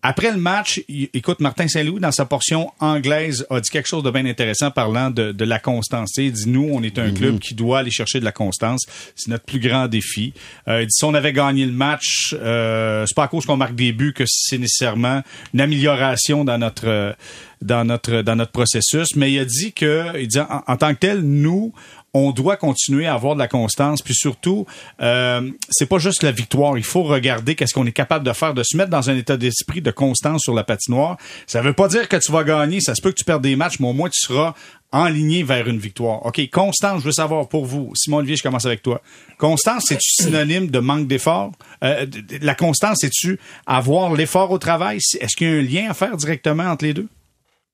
Après le match, écoute, Martin Saint-Louis, dans sa portion anglaise, a dit quelque chose de bien intéressant parlant de, de la constance. Il dit, nous, on est un club mhm. qui doit aller chercher de la constance. C'est notre plus grand défi. Euh, il dit, si on avait gagné le match, euh, c'est pas à cause qu'on marque des buts que c'est nécessairement une amélioration dans notre dans notre dans notre processus. Mais il a dit que, il dit, en tant que tel, nous, on doit continuer à avoir de la constance. Puis surtout, euh, c'est pas juste la victoire. Il faut regarder qu'est-ce qu'on est capable de faire, de se mettre dans un état d'esprit de constance sur la patinoire. Ça veut pas dire que tu vas gagner. Ça se peut que tu perdes des matchs, mais au moins tu seras enligné vers une victoire. OK, constance, je veux savoir pour vous. Simon Olivier, je commence avec toi. Constance, c'est-tu synonyme de manque d'effort? Euh, la constance, c'est-tu avoir l'effort au travail? Est-ce qu'il y a un lien à faire directement entre les deux?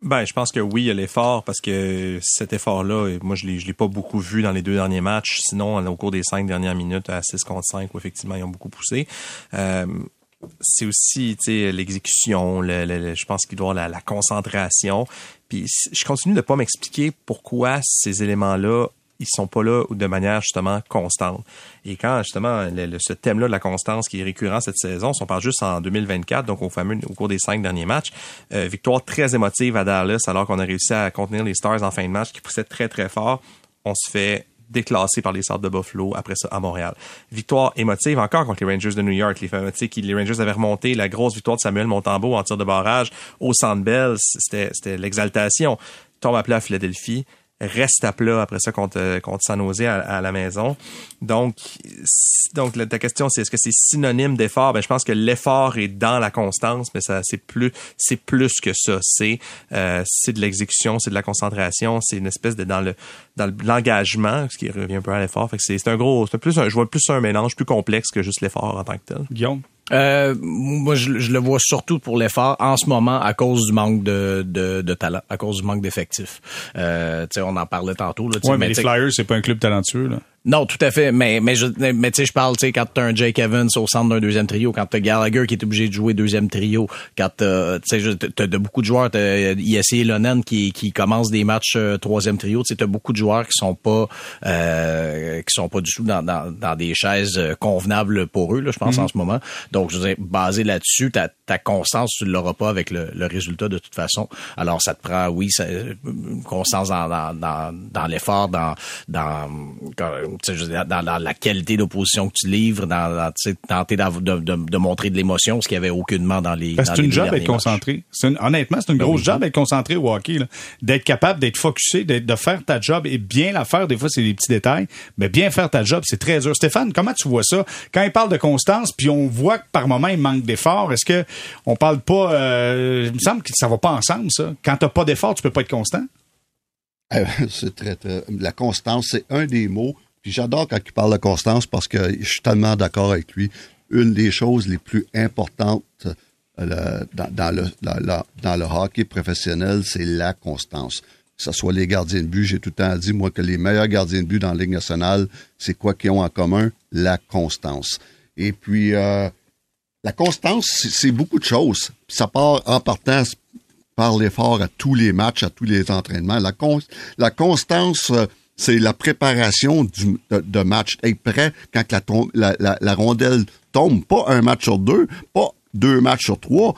Ben, je pense que oui, il y a l'effort parce que cet effort-là, moi, je l'ai, l'ai pas beaucoup vu dans les deux derniers matchs. Sinon, au cours des cinq dernières minutes à 6 contre 5, où effectivement, ils ont beaucoup poussé. Euh, c'est aussi l'exécution, le, je pense qu'il doit avoir la, concentration. Puis je continue de pas m'expliquer pourquoi ces éléments-là ils sont pas là de manière justement constante. Et quand justement ce thème-là de la constance qui est récurrent cette saison, on parle juste en 2024, donc au cours des cinq derniers matchs, euh, victoire très émotive à Dallas alors qu'on a réussi à contenir les Stars en fin de match qui poussaient très très fort. On se fait déclassé par les Sables de Buffalo, après ça à Montréal. Victoire émotive encore contre les Rangers de New York. Les, Rangers avaient remonté la grosse victoire de Samuel Montembeau en tir de barrage au Sandbell. C'était l'exaltation. Tombe à à Philadelphie reste à plat après ça contre, contre San Jose à, la maison. Donc, donc ta question, c'est est-ce que c'est synonyme d'effort? Ben, je pense que l'effort est dans la constance, mais ça, c'est plus, c'est plus que ça. C'est, euh, c'est de l'exécution, c'est de la concentration, c'est une espèce de dans le, dans l'engagement, ce qui revient un peu à l'effort. Fait que c'est, c'est un gros, c'est plus je vois plus un mélange plus complexe que juste l'effort en tant que tel. Guillaume? Euh, moi, je, le vois surtout pour l'effort en ce moment à cause du manque de, de, de talent, à cause du manque d'effectifs. Euh, on en parlait tantôt. Là, ouais, mais, les Flyers, c'est pas un club talentueux. Là. Non, tout à fait. Mais mais je, mais tu sais, je parle, tu sais, quand t'as un Jake Evans au centre d'un deuxième trio, quand t'as Gallagher qui est obligé de jouer deuxième trio, quand t'as, tu sais, t'as de beaucoup de joueurs, t'as Yessi Lonen qui qui commence des matchs euh, troisième trio, tu sais, t'as beaucoup de joueurs qui sont pas euh, qui sont pas du tout dans, dans, dans des chaises euh, convenables pour eux, là, je pense en mm-hmm. ce moment. Donc, je veux dire, basé là-dessus, ta ta constance, tu l'auras pas avec le, le, résultat de toute façon. Alors, ça te prend, oui, ça, une constance dans dans dans, dans l'effort, dans dans dans, la qualité d'opposition que tu livres, dans, tenter de, de, de, montrer de l'émotion, ce qu'il n'y avait aucunement dans les. c'est une job d'être concentré. honnêtement, c'est une ben grosse job d'être concentré au hockey, d'être capable d'être focusé, de faire ta job et bien la faire. Des fois, c'est des petits détails, mais bien faire ta job, c'est très dur. Stéphane, comment tu vois ça? Quand il parle de constance, puis on voit que par moment il manque d'effort. Est-ce que on parle pas euh, Il me semble que ça va pas ensemble, ça. Quand t'as pas d'effort, tu peux pas être constant. Euh, c'est très, très, la constance, c'est un des mots puis j'adore quand il parle de Constance parce que je suis tellement d'accord avec lui. Une des choses les plus importantes euh, dans, le, hockey professionnel, c'est la constance. Que ce soit les gardiens de but, j'ai tout le temps dit, moi, que les meilleurs gardiens de but dans la Ligue nationale, c'est quoi qu'ils ont en commun? La constance. Et puis, euh, la constance, c'est beaucoup de choses. Ça part en partant par l'effort à tous les matchs, à tous les entraînements. La, la constance... Euh, c'est la préparation du, de, match. Être prêt quand la, rondelle tombe. Pas un match sur deux, pas deux matchs sur trois,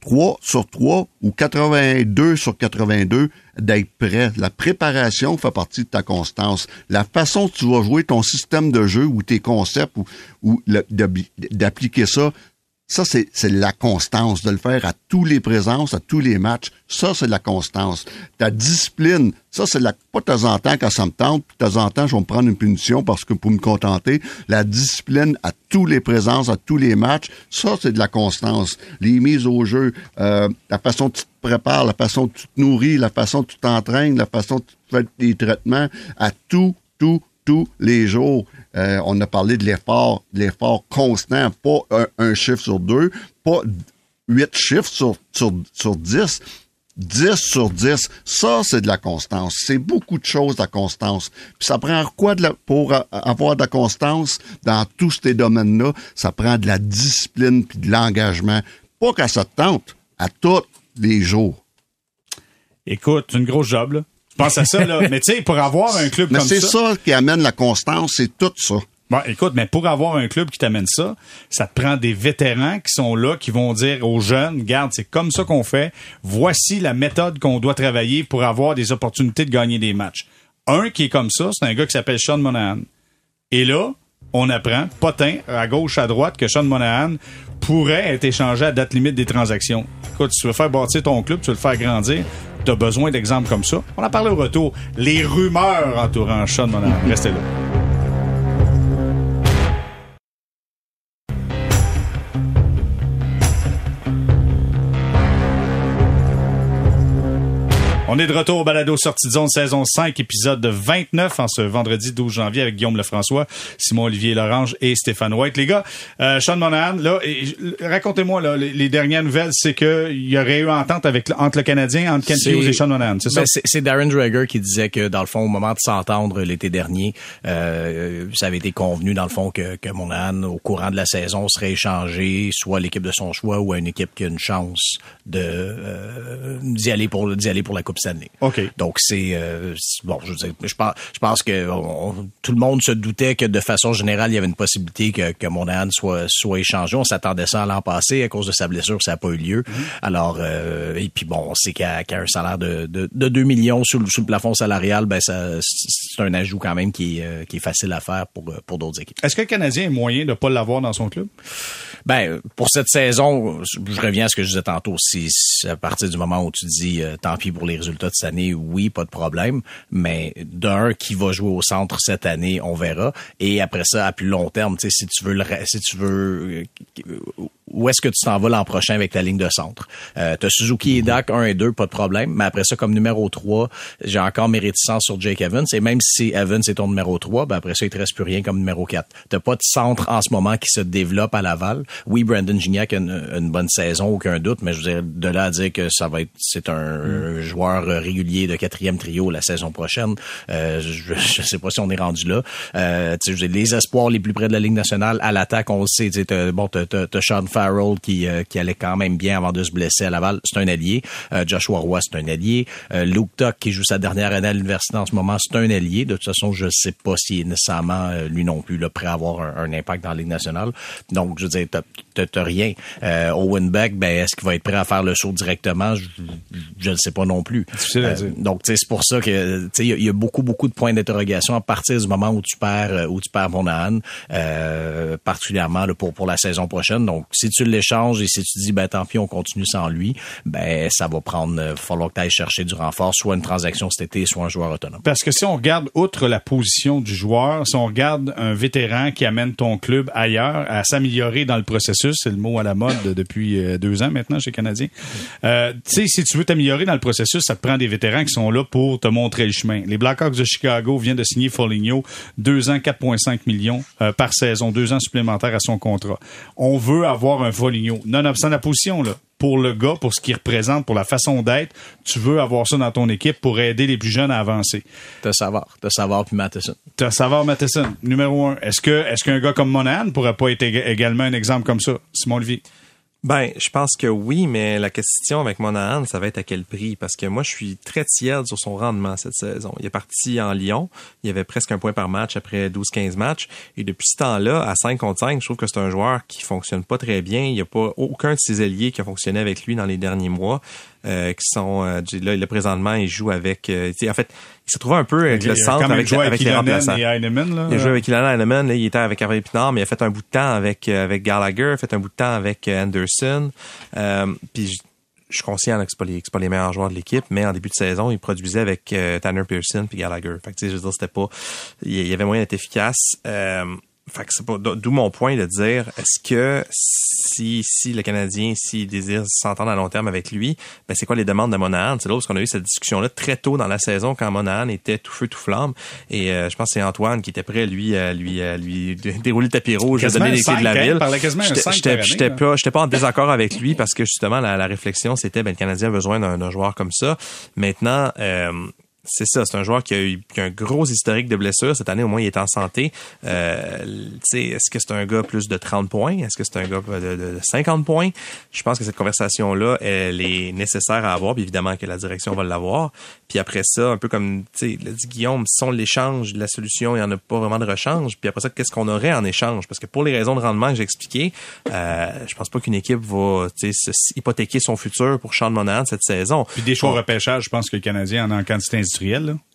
trois sur trois ou 82 sur 82, d'être prêt. La préparation fait partie de ta constance. La façon que tu vas jouer ton système de jeu ou tes concepts ou d'appliquer ça, ça, c'est la constance, de le faire à tous les présences, à tous les matchs. Ça, c'est la constance. Ta discipline, ça, c'est la, pas de temps en temps quand ça me tente, puis de temps en temps, je vais me prendre une punition parce que pour me contenter. La discipline à tous les présences, à tous les matchs, ça, c'est de la constance. Les mises au jeu, euh, la façon dont tu te prépares, la façon dont tu te nourris, la façon dont tu t'entraînes, la façon dont tu fais des traitements, à tout, tout, tous les jours. Euh, on a parlé de l'effort, l'effort constant, pas un, chiffre sur deux, pas huit chiffres sur, sur, sur dix. 10 sur 10, ça, c'est de la constance. C'est beaucoup de choses, la constance. Puis ça prend quoi pour avoir de la constance dans tous ces domaines-là? Ça prend de la discipline puis de l'engagement. Pas qu'à ça tente, à tous les jours. Écoute, une grosse job, là pense à ça, là. Mais tu sais, pour avoir un club comme ça. c'est ça qui amène la constance, c'est tout ça. Bon, écoute, mais pour avoir un club qui t'amène ça, ça te prend des vétérans qui sont là, qui vont dire aux jeunes, garde, c'est comme ça qu'on fait. Voici la méthode qu'on doit travailler pour avoir des opportunités de gagner des matchs. Un qui est comme ça, c'est un gars qui s'appelle Sean Monahan. Et là, on apprend, potin, à gauche, à droite, que Sean Monahan pourrait être échangé à date limite des transactions. Écoute, si tu veux faire bâtir ton club, tu veux le faire grandir, tu as besoin d'exemples comme ça? On en parlé au retour. Les rumeurs entourant Sean Monahan. Restez là. On est de retour au balado sortie de zone saison 5, épisode 29 en ce vendredi 12 janvier avec Guillaume Lefrançois, Simon-Olivier Lorange et Stéphane White. Les gars, euh, Sean Monahan, là, racontez-moi là, les, dernières nouvelles, c'est qu'il y aurait eu entente avec, entre le Canadien, entre Ken Hughes et Sean Monahan, c'est ça? Ben, c'est Darren Dreger qui disait que, dans le fond, au moment de s'entendre l'été dernier, euh, ça avait été convenu, dans le fond, que, que Monahan, au courant de la saison, serait échangé soit à l'équipe de son choix ou à une équipe qui a une chance de euh, d'y aller pour d'y aller pour la Coupe Stanley. OK. Donc c'est euh, bon, je, veux dire, je pense, je pense que on- tout le monde se doutait que de façon générale, il y avait une possibilité que, que Monahan soit soit échangé. On s'attendait ça l'an passé à cause de sa blessure, ça n'a pas eu lieu. Alors euh, et puis bon, on sait qu'à qu'à un salaire de, de, de 2 millions sous, le- sous le plafond salarial, ben ça c'est un ajout quand même qui est, euh, qui est facile à faire pour euh, pour d'autres équipes. Est-ce que le Canadien est moyen de pas l'avoir dans son club? Ben, pour cette saison, je reviens à ce que je disais tantôt. Si, à partir du moment où tu dis euh, tant pis pour les résultats de cette année, oui, pas de problème. Mais d'un qui va jouer au centre cette année, on verra. Et après ça, à plus long terme, tu sais, si tu veux le, si tu veux, euh, où est-ce que tu t'en vas l'an prochain avec ta ligne de centre? Euh, T'as Suzuki et Dak 1 et 2, pas de problème. Mais après ça, comme numéro 3, j'ai encore mes réticences sur Jake Evans. Et même si Evans est ton numéro 3, ben après ça, il te reste plus rien comme numéro 4. T'as pas de centre en ce moment qui se développe à Laval. Oui, Brandon Gignac a une, une bonne saison, aucun doute, mais je veux dire, de là à dire que ça va être, c'est un joueur euh, régulier de quatrième trio la saison prochaine, euh, je, je sais pas si on est rendu là. Euh, tu sais, je veux dire, les espoirs les plus près de la Ligue nationale à l'attaque, on le sait, t'as- bon, t'as, t'as, t'as Sean Farrell qui, euh, qui allait quand même bien avant de se blesser à Laval, c'est un allié. Euh, Joshua Roy, c'est un allié. Euh, Luke Tuck, qui joue sa dernière année à l'université en ce moment, c'est un allié. De toute façon, je sais pas s'il est nécessairement, euh, lui non plus, là, prêt à avoir un, un impact dans la Ligue nationale. Donc, je veux dire, t'as, rien. Euh, Owen Beck, ben, est-ce qu'il va être prêt à faire le saut directement? Je, ne sais pas non plus. Euh, donc, tu sais, c'est pour ça que, tu sais, il y a- il y, a beaucoup, beaucoup de points d'interrogation à partir du moment où tu perds, euh, où tu perds Monahan, euh, particulièrement là, pour pour la saison prochaine. Donc, si tu l'échanges et si tu dis, ben tant pis, on continue sans lui, ben ça va prendre, falloir que tu ailles chercher du renfort, soit une transaction cet été, soit un joueur autonome. Parce que si on regarde outre la position du joueur, si on regarde un vétéran qui amène ton club ailleurs à s'améliorer dans le processus, c'est le mot à la mode de- depuis euh, deux ans maintenant chez Canadien. Euh, tu sais, si tu veux t'améliorer dans le processus, ça te prend des vétérans qui sont là pour te montrer le chemin. Les Blackhawks de Chicago viennent de signer Foligno, deux ans, 4,5 millions euh, par saison, deux ans supplémentaires à son contrat. On veut avoir un Foligno, nonobstant la position là. Pour le gars, pour ce qu'il représente, pour la façon d'être, tu veux avoir ça dans ton équipe pour aider les plus jeunes à avancer. De savoir, de savoir puis Matheson. T'as Savard Matheson, numéro un. Est-ce que est-ce qu'un gars comme Monahan pourrait pas être ég- également un exemple comme ça? Simon Olivier. Ben, je pense que oui, mais la question avec Monahan, ça va être à quel prix? Parce que moi, je suis très tiède sur son rendement cette saison. Il est parti en Lyon. Il y avait presque un point par match après 12-15 matchs. Et depuis ce temps-là, à 5 contre 5, je trouve que c'est un joueur qui fonctionne pas très bien. Il n'y a pas aucun de ses alliés qui a fonctionné avec lui dans les derniers mois. Euh, qui sont euh, là, là, présentement il joue avec euh, en fait il s'est trouvé un peu avec le Il centre avec, joué avec les remplaçants et Heinemann, là. il a joué avec Ilan Heinemann, là, il était avec Harvey Pinard, mais il a fait un bout de temps avec, euh, avec Gallagher, il a fait un bout de temps avec Anderson. Puis je, je suis conscient que c'est pas les c'est pas les meilleurs joueurs de l'équipe, mais en début de saison, il produisait avec Tanner Pearson puis Gallagher. Fait que je veux dire, c'était pas. Il y avait moyen d'être efficace. Fait que c'est pas d'où mon point de dire est-ce que si si le Canadien s'il désire s'entendre à long terme avec lui, ben c'est quoi les demandes de Monahan C'est là parce qu'on a eu cette discussion là très tôt dans la saison quand Monahan était tout feu tout flamme et euh, je pense que c'est Antoine qui était prêt lui à lui à lui dé- dérouler le tapis rouge, Quasiment donner les clés de la hein, ville. J'étais- J'étais pas j'étais pas en désaccord avec lui parce que justement la, la réflexion c'était ben le Canadien a besoin d'un d'un joueur comme ça. Maintenant euh, c'est ça, c'est un joueur qui a eu qui a un gros historique de blessures. Cette année, au moins, il est en santé. Euh, tu sais, est-ce que c'est un gars plus de 30 points? Est-ce que c'est un gars de, de- de 50 points? Je pense que cette conversation-là, elle est nécessaire à avoir. Puis évidemment que la direction va l'avoir. Puis après ça, un peu comme tu sais, l'a dit Guillaume, si on l'échange, la solution, il n'y en a pas vraiment de rechange. Puis après ça, qu'est-ce qu'on aurait en échange? Parce que pour les raisons de rendement que j'ai expliquées, euh, je pense pas qu'une équipe va se- hypothéquer son futur pour Sean Monahan cette saison. Puis des choix On- repêchage, je pense que le Canadien en a en quantité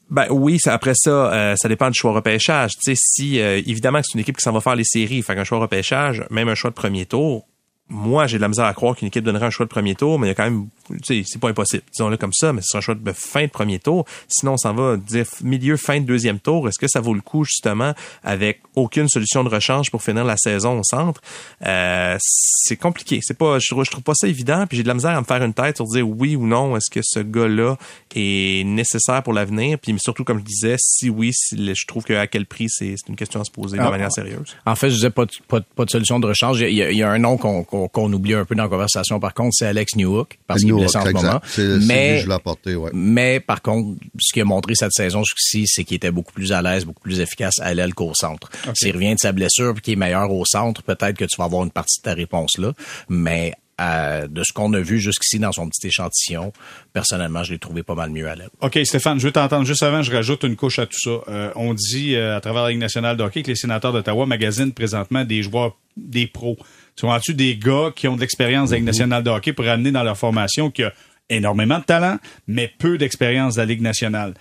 ben oui, après ça, euh, ça dépend du choix repêchage. Tu sais, si euh, évidemment que c'est une équipe qui s'en va faire les séries, fait qu'un choix repêchage, même un choix de premier tour, moi j'ai de la misère à croire qu'une équipe donnerait un choix de premier tour, mais il y a quand même, tu sais, c'est pas impossible. Disons-le comme ça, mais c'est un choix de fin de premier tour. Sinon, on s'en va dire milieu, fin de deuxième tour. Est-ce que ça vaut le coup justement avec aucune solution de rechange pour finir la saison au centre? Euh, C'est compliqué. C'est pas, je trouve, je trouve pas ça évident. Puis j'ai de la misère à me faire une tête sur dire oui ou non. Est-ce que ce gars-là est nécessaire pour l'avenir? Puis surtout, comme je disais, si oui, si je trouve que à quel prix, c'est une question à se poser de Ah, manière sérieuse. En fait, je disais pas de, pas, de- pas de solution de rechange. Il y a, il y a un nom qu'on qu'on qu'on oublie un peu dans la conversation. Par contre, c'est Alex Newhook parce qu'il est blessé en ce moment. C'est c'est lui Mais je l'ai apporté, ouais. Mais par contre, ce qu'il a montré cette saison jusqu'ici, c'est qu'il était beaucoup plus à l'aise, beaucoup plus efficace à l'aile qu'au centre. S'il revient de sa blessure puis qu'il est meilleur au centre, peut-être que tu vas avoir une partie de ta réponse là. Mais de ce qu'on a vu jusqu'ici dans son petit échantillon, personnellement, je l'ai trouvé pas mal mieux à l'aile. OK, Stéphane, je veux t'entendre juste avant, je rajoute une couche à tout ça. Euh, on dit à travers la Ligue nationale de hockey que les sénateurs d'Ottawa magasinent présentement des joueurs, des pros. Tu vois-tu des gars qui ont de l'expérience de la Ligue nationale de hockey pour amener dans leur formation qui a énormément de talent, mais peu d'expérience de la Ligue nationale.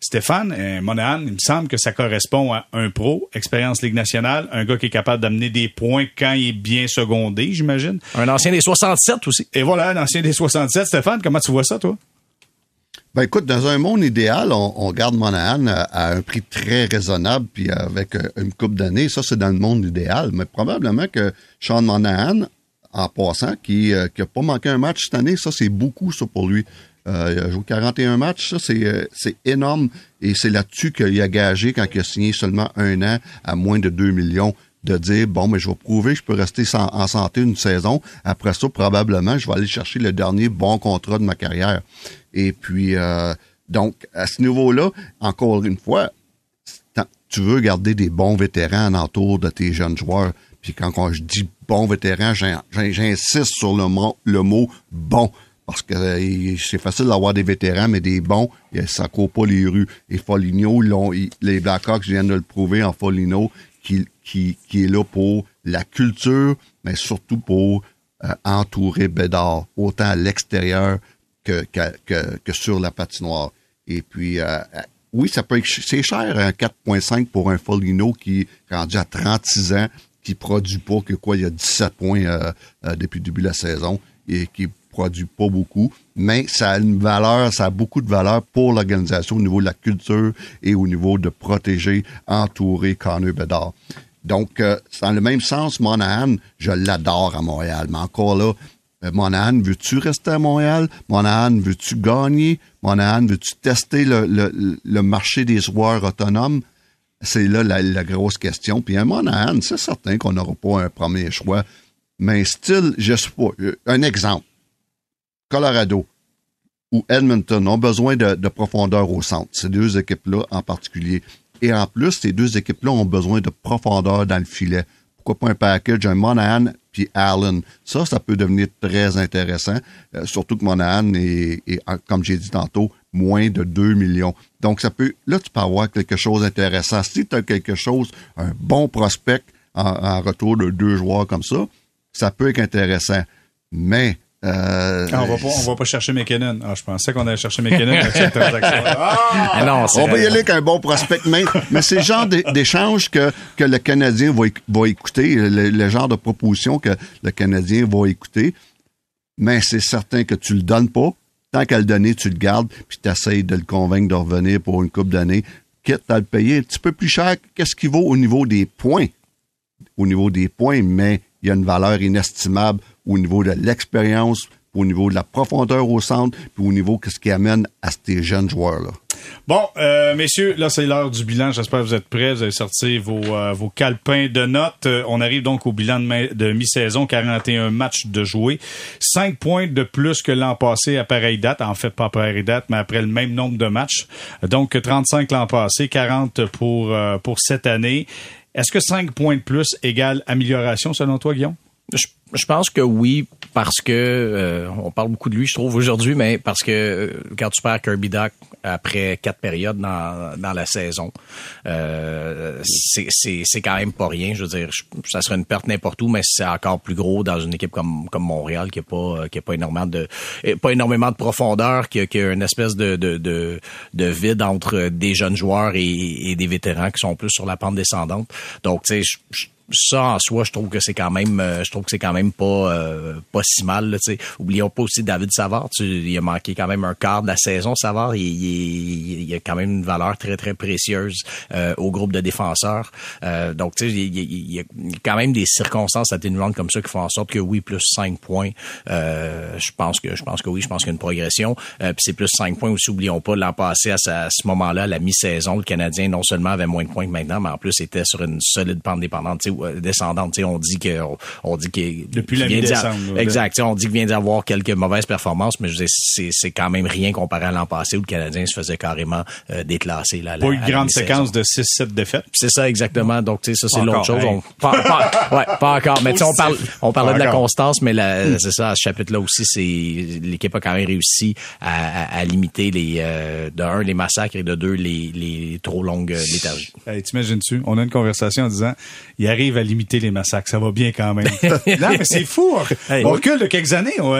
Stéphane euh, Monahan, il me semble que ça correspond à un pro, expérience Ligue nationale, un gars qui est capable d'amener des points quand il est bien secondé, j'imagine. Un ancien des 67 aussi. Et voilà, un ancien des 67. Stéphane, comment tu vois ça, toi? Ben écoute, dans un monde idéal, on, garde Monahan à, un prix très raisonnable, puis avec euh, une coupe d'années. Ça, c'est dans le monde idéal. Mais probablement que Sean Monahan, en passant, qui n'a euh, pas manqué un match cette année, ça, c'est beaucoup, pour lui. Euh, il a joué 41 matchs, ça euh, c'est énorme et c'est là-dessus qu'il a gagé quand il a signé seulement un an à moins de 2 millions de dire bon mais je vais prouver que je peux rester en santé une saison. Après ça, probablement, je vais aller chercher le dernier bon contrat de ma carrière. Et puis euh, donc à ce niveau-là, encore une fois, tu veux garder des bons vétérans autour de tes jeunes joueurs. Puis quand, je dis bon vétéran, j'insiste sur le mot bon parce que euh, c'est facile d'avoir des vétérans, mais des bons, ça court pas les rues. Et Foligno, les Blackhawks viennent de le prouver en Foligno, qui, est là pour la culture, mais surtout pour euh, entourer Bédard, autant à l'extérieur que, que, sur la patinoire. Et puis, euh, oui, ça peut c'est cher, un 4.5 pour un Foligno qui est rendu à 36 ans, qui produit pas que quoi, il y a 17 points depuis le début de la saison et qui produit pas beaucoup, mais ça a une valeur, ça a beaucoup de valeur pour l'organisation au niveau de la culture et au niveau de protéger, entourer Connor Bedard. Donc, euh, dans le même sens, Monahan, je l'adore à Montréal. Mais encore là, euh, Monahan, veux-tu rester à Montréal? Monahan, veux-tu gagner? Monahan, veux-tu tester le, le, marché des joueurs autonomes? C'est là la, grosse question. Puis un Monahan, c'est certain qu'on n'aura pas un premier choix. Mais style, je sais pas, euh, un exemple. Colorado ou Edmonton ont besoin de, profondeur au centre. Ces deux équipes-là en particulier. Et en plus, ces deux équipes-là ont besoin de profondeur dans le filet. Pourquoi pas un package, un Monahan puis Allen? Ça, ça peut devenir très intéressant, euh, surtout que Monahan est, comme j'ai dit tantôt, moins de 2 millions. Donc, ça peut, là, tu peux avoir quelque chose d'intéressant. Si tu as quelque chose, un bon prospect en retour de deux joueurs comme ça, ça peut être intéressant. Mais euh, ah, on, va pas, on va pas chercher McKinnon. Ah, je pensais qu'on allait chercher McKinnon avec cette transaction. Ah! non, on va y aller avec un bon prospect, mais, mais c'est le genre d'échange que, que le Canadien va, va écouter, le, genre de proposition que le Canadien va écouter. Mais c'est certain que tu le donnes pas. Tant qu'à le donner, tu le gardes, puis tu essaies de le convaincre de revenir pour une coupe d'années, quitte à le payer un petit peu plus cher qu'est-ce qu'il vaut au niveau des points? Au niveau des points, mais il y a une valeur inestimable au niveau de l'expérience, au niveau de la profondeur au centre, puis au niveau de ce qui amène à ces jeunes joueurs-là. Bon, euh, messieurs, là, c'est l'heure du bilan. J'espère que vous êtes prêts. Vous avez sorti vos, euh, vos calepins de notes. Euh, on arrive donc au bilan de, mi-saison. 41 matchs de jouer. 5 points de plus que l'an passé à pareille date. En fait, pas à pareille date, mais après le même nombre de matchs. Donc, 35 l'an passé, 40 pour, pour cette année. Est-ce que 5 points de plus égale amélioration selon toi, Guillaume? Je pense que oui, parce que euh, on parle beaucoup de lui, je trouve aujourd'hui, mais parce que euh, quand tu perds Kirby Duck après quatre périodes dans, dans la saison, euh, c'est quand même pas rien. Je veux dire, ça serait une perte n'importe où, mais c'est encore plus gros dans une équipe comme comme Montréal qui a pas qui a pas énormément de pas énormément de profondeur, qui a, qui a une espèce de, de, de, de vide entre des jeunes joueurs et, et, des vétérans qui sont plus sur la pente descendante. Donc, tu sais, ça en soi, je trouve que c'est quand même, euh, je trouve que c'est quand même pas euh, pas si mal. Là, Oublions pas aussi David Savard. Tu, il a manqué quand même un quart de la saison. Savard, il, il, il a quand même une valeur très très précieuse euh, au groupe de défenseurs. donc, tu sais, il, y a quand même des circonstances atténuantes comme ça qui font en sorte que oui, plus 5 points. je pense que je pense que oui, je pense qu'il y a une progression. Puis c'est plus 5 points aussi. Oublions pas l'an passé à, ce moment-là, la mi-saison, le Canadien non seulement avait moins de points que maintenant, mais en plus était sur une solide pente dépendante descendante. sais, on dit que on, dit que depuis la mi-décembre. Exact. On dit qu'il vient d'avoir quelques mauvaises performances, mais je c'est c'est quand même rien comparé à l'an passé où le Canadien se faisait carrément déclasser. Là, pas une grande séquence de 6-7 défaites. C'est ça exactement. Donc ça c'est l'autre chose. On, pas, pas, ouais, pas encore. Mais on parle on parlait de la constance, mais c'est ça. À ce chapitre-là aussi, c'est l'équipe a quand même réussi à, à, limiter les de un les massacres et de deux les, les trop longues léthargies. Hey, T'imagines-tu? On a une conversation en disant il arrive à limiter les massacres, ça va bien quand même. non mais c'est fou. on recule de quelques années. On,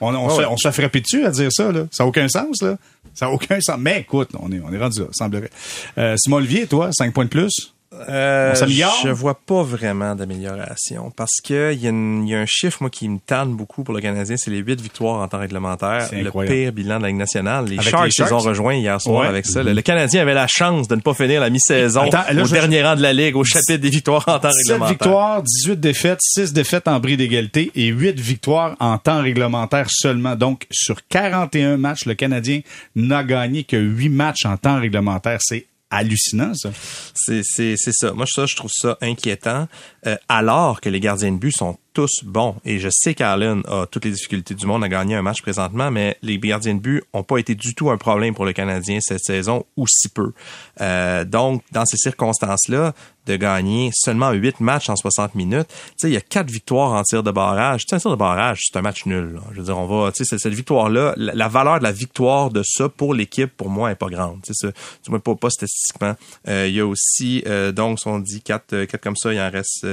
on, on, se, on se fait frapper dessus à dire ça là. Ça n'a aucun sens là. Ça n'a aucun sens. Mais écoute, on est, on est rendu là, semblerait. Euh, Simon Olivier, toi, 5 points de plus? Euh, je vois pas vraiment d'amélioration parce que il y, y, a un chiffre moi qui me tanne beaucoup pour le Canadien, c'est les huit victoires en temps réglementaire, le pire bilan de la Ligue nationale. Les Sharks, les ont rejoint hier soir avec ça. Le, Canadien avait la chance de ne pas finir la mi-saison au dernier rang de la Ligue, au chapitre des victoires en temps réglementaire. 7 victoires, 18 défaites, 6 défaites en bris d'égalité et 8 victoires en temps réglementaire seulement. Donc sur 41 matchs, le Canadien n'a gagné que 8 matchs en temps réglementaire. C'est hallucinant, ça. C'est, c'est, c'est ça. Moi, ça, je trouve ça inquiétant, euh, alors que les gardiens de but sont tous bons. Et je sais qu'Allen a toutes les difficultés du monde à gagner un match présentement, mais les gardiens de but ont pas été du tout un problème pour le Canadien cette saison, ou si peu. Euh, donc, dans ces circonstances-là, de gagner seulement 8 matchs en 60 minutes, il y a quatre victoires en tir de barrage. Tu sais, un tir de barrage, c'est un match nul. Je veux dire, on va, tu sais, cette victoire-là, la, valeur de la victoire de ça pour l'équipe, pour moi, est pas grande. Tu sais, du moins pas, pas statistiquement. Euh, il y a aussi, euh, donc, si on dit 4, 4 comme ça, il en reste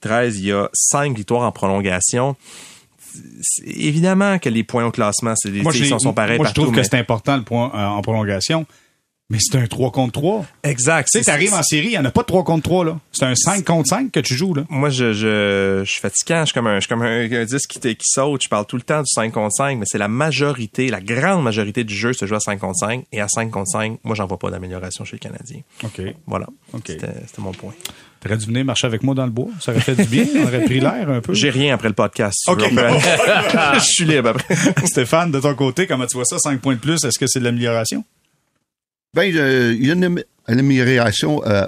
13. Il y a 5 victoires en prolongation. Évidemment que les points au classement, c'est des sont, sont pareils moi, je trouve que c'est important le point euh, en prolongation. Mais c'est un 3 contre 3. Exact. Tu sais, t'arrives en série, il n'y en a pas de 3 contre 3, là. C'est un 5 contre 5 que tu joues, là. Moi, je, je, je suis fatiguant. Je suis comme un, je suis comme un, disque qui, qui saute. Je parle tout le temps du 5 contre 5, mais c'est la majorité, la grande majorité du jeu se joue à 5 contre 5. Et à 5 contre 5, moi, j'en vois pas d'amélioration chez les Canadiens. OK. Voilà. OK. C'était mon point. T'aurais dû venir marcher avec moi dans le bois. Ça aurait fait du bien. On aurait pris l'air un peu. J'ai rien après le podcast. OK. je suis libre après. Stéphane, de ton côté, comment tu vois ça? 5 points de plus, est-ce que c'est de l'amélioration? Ben, il y a une amélioration, euh,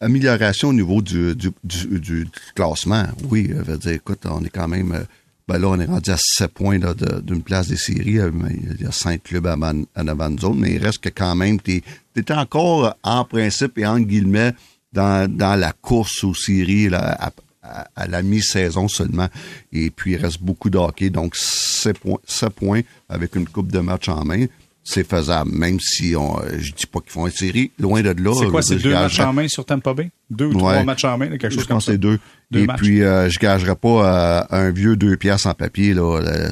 amélioration au niveau du, du, du, classement. Oui, je veux dire, écoute, on est quand même... Euh, ben là, on est rendu à 7 points d'une place des séries. Euh, il y a 5 clubs à, à avant zone, mais il reste que quand même, tu es, encore en principe et en guillemets dans, dans la course aux séries là, à, la mi-saison seulement. Et puis, il reste beaucoup de hockey. Donc, 7 points, 7 points avec une coupe de match en main. C'est faisable, même si on, je dis pas qu'ils font une série, loin de là. C'est quoi, c'est deux matchs en main sur Tampa Bay? Deux ou trois matchs en main, quelque chose je comme pense ça? c'est deux. Et puis, euh, je gagerai pas euh, un vieux deux pièces en papier, là, là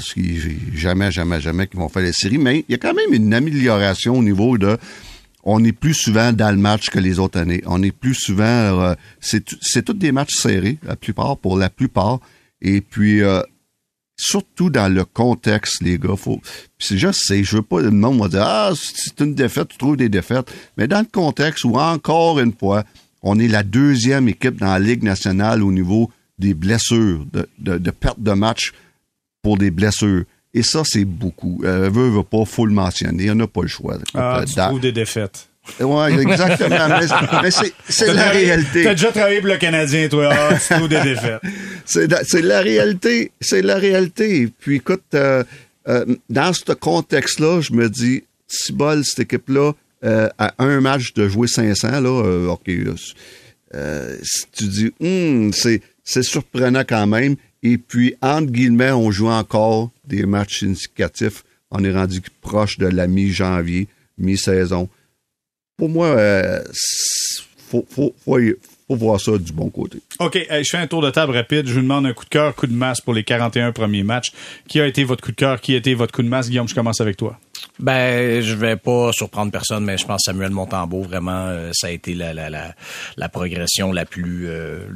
jamais, jamais, jamais qu'ils vont faire les séries. Mais il y a quand même une amélioration au niveau de on est plus souvent dans le match que les autres années. On est plus souvent, euh, c'est tous des matchs serrés, la plupart, pour la plupart. Et puis, euh, surtout dans le contexte, les gars, faut. Je sais, je veux pas le monde va dire ah c'est une défaite, tu trouves des défaites. Mais dans le contexte où encore une fois, on est la deuxième équipe dans la Ligue nationale au niveau des blessures, de, de, de perte de match pour des blessures. Et ça, c'est beaucoup. Euh, veut, veut pas, faut le mentionner. On n'a pas le choix. Ah, tu trouves des défaites. Oui, exactement. mais, c'est la réalité. Tu as déjà travaillé pour le Canadien, toi. Ah, tu trouves des défaites. C'est la réalité. C'est la réalité. Puis écoute, euh, euh, dans ce contexte-là, je me dis, si bol, cette équipe-là, euh, à un match de jouer 500, là, OK, tu dis, hum, c'est surprenant quand même. Et puis, entre guillemets, on joue encore des matchs significatifs. On est rendu proche de la mi-janvier, mi-saison. Pour moi, euh, faut, faut, faut, voir ça du bon côté. OK, je fais un tour de table rapide. Je vous demande un coup de cœur, coup de masse pour les 41 premiers matchs. Qui a été votre coup de cœur? Qui a été votre coup de masse? Guillaume, je commence avec toi. Ben, je vais pas surprendre personne, mais je pense Samuel Montembeau vraiment, euh, ça a été la, la, la, la progression la plus euh,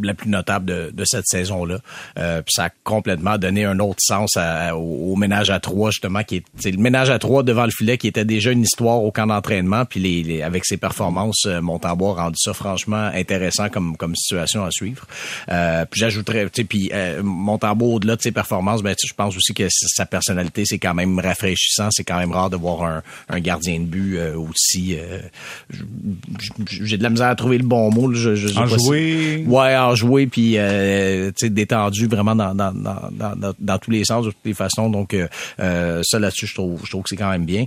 la plus notable de, de cette saison-là. Euh, ça a complètement donné un autre sens au, ménage à trois justement, qui est, le ménage à trois devant le filet, qui était déjà une histoire au camp d'entraînement. Puis les, avec ses performances, Montembeau a rendu ça franchement intéressant comme comme situation à suivre. puis j'ajouterais, tu sais, puis Montembeau au-delà de ses performances, ben je pense aussi que sa personnalité c'est quand même rafraîchissant c'est quand même rare de voir un, un gardien de but aussi. J'ai de la misère à trouver le bon mot. Je, je, en jouer. ouais, en jouer puis détendu vraiment dans dans, dans, dans, dans, tous les sens, de toutes les façons. Donc ça là-dessus, je trouve je trouve que c'est quand même bien.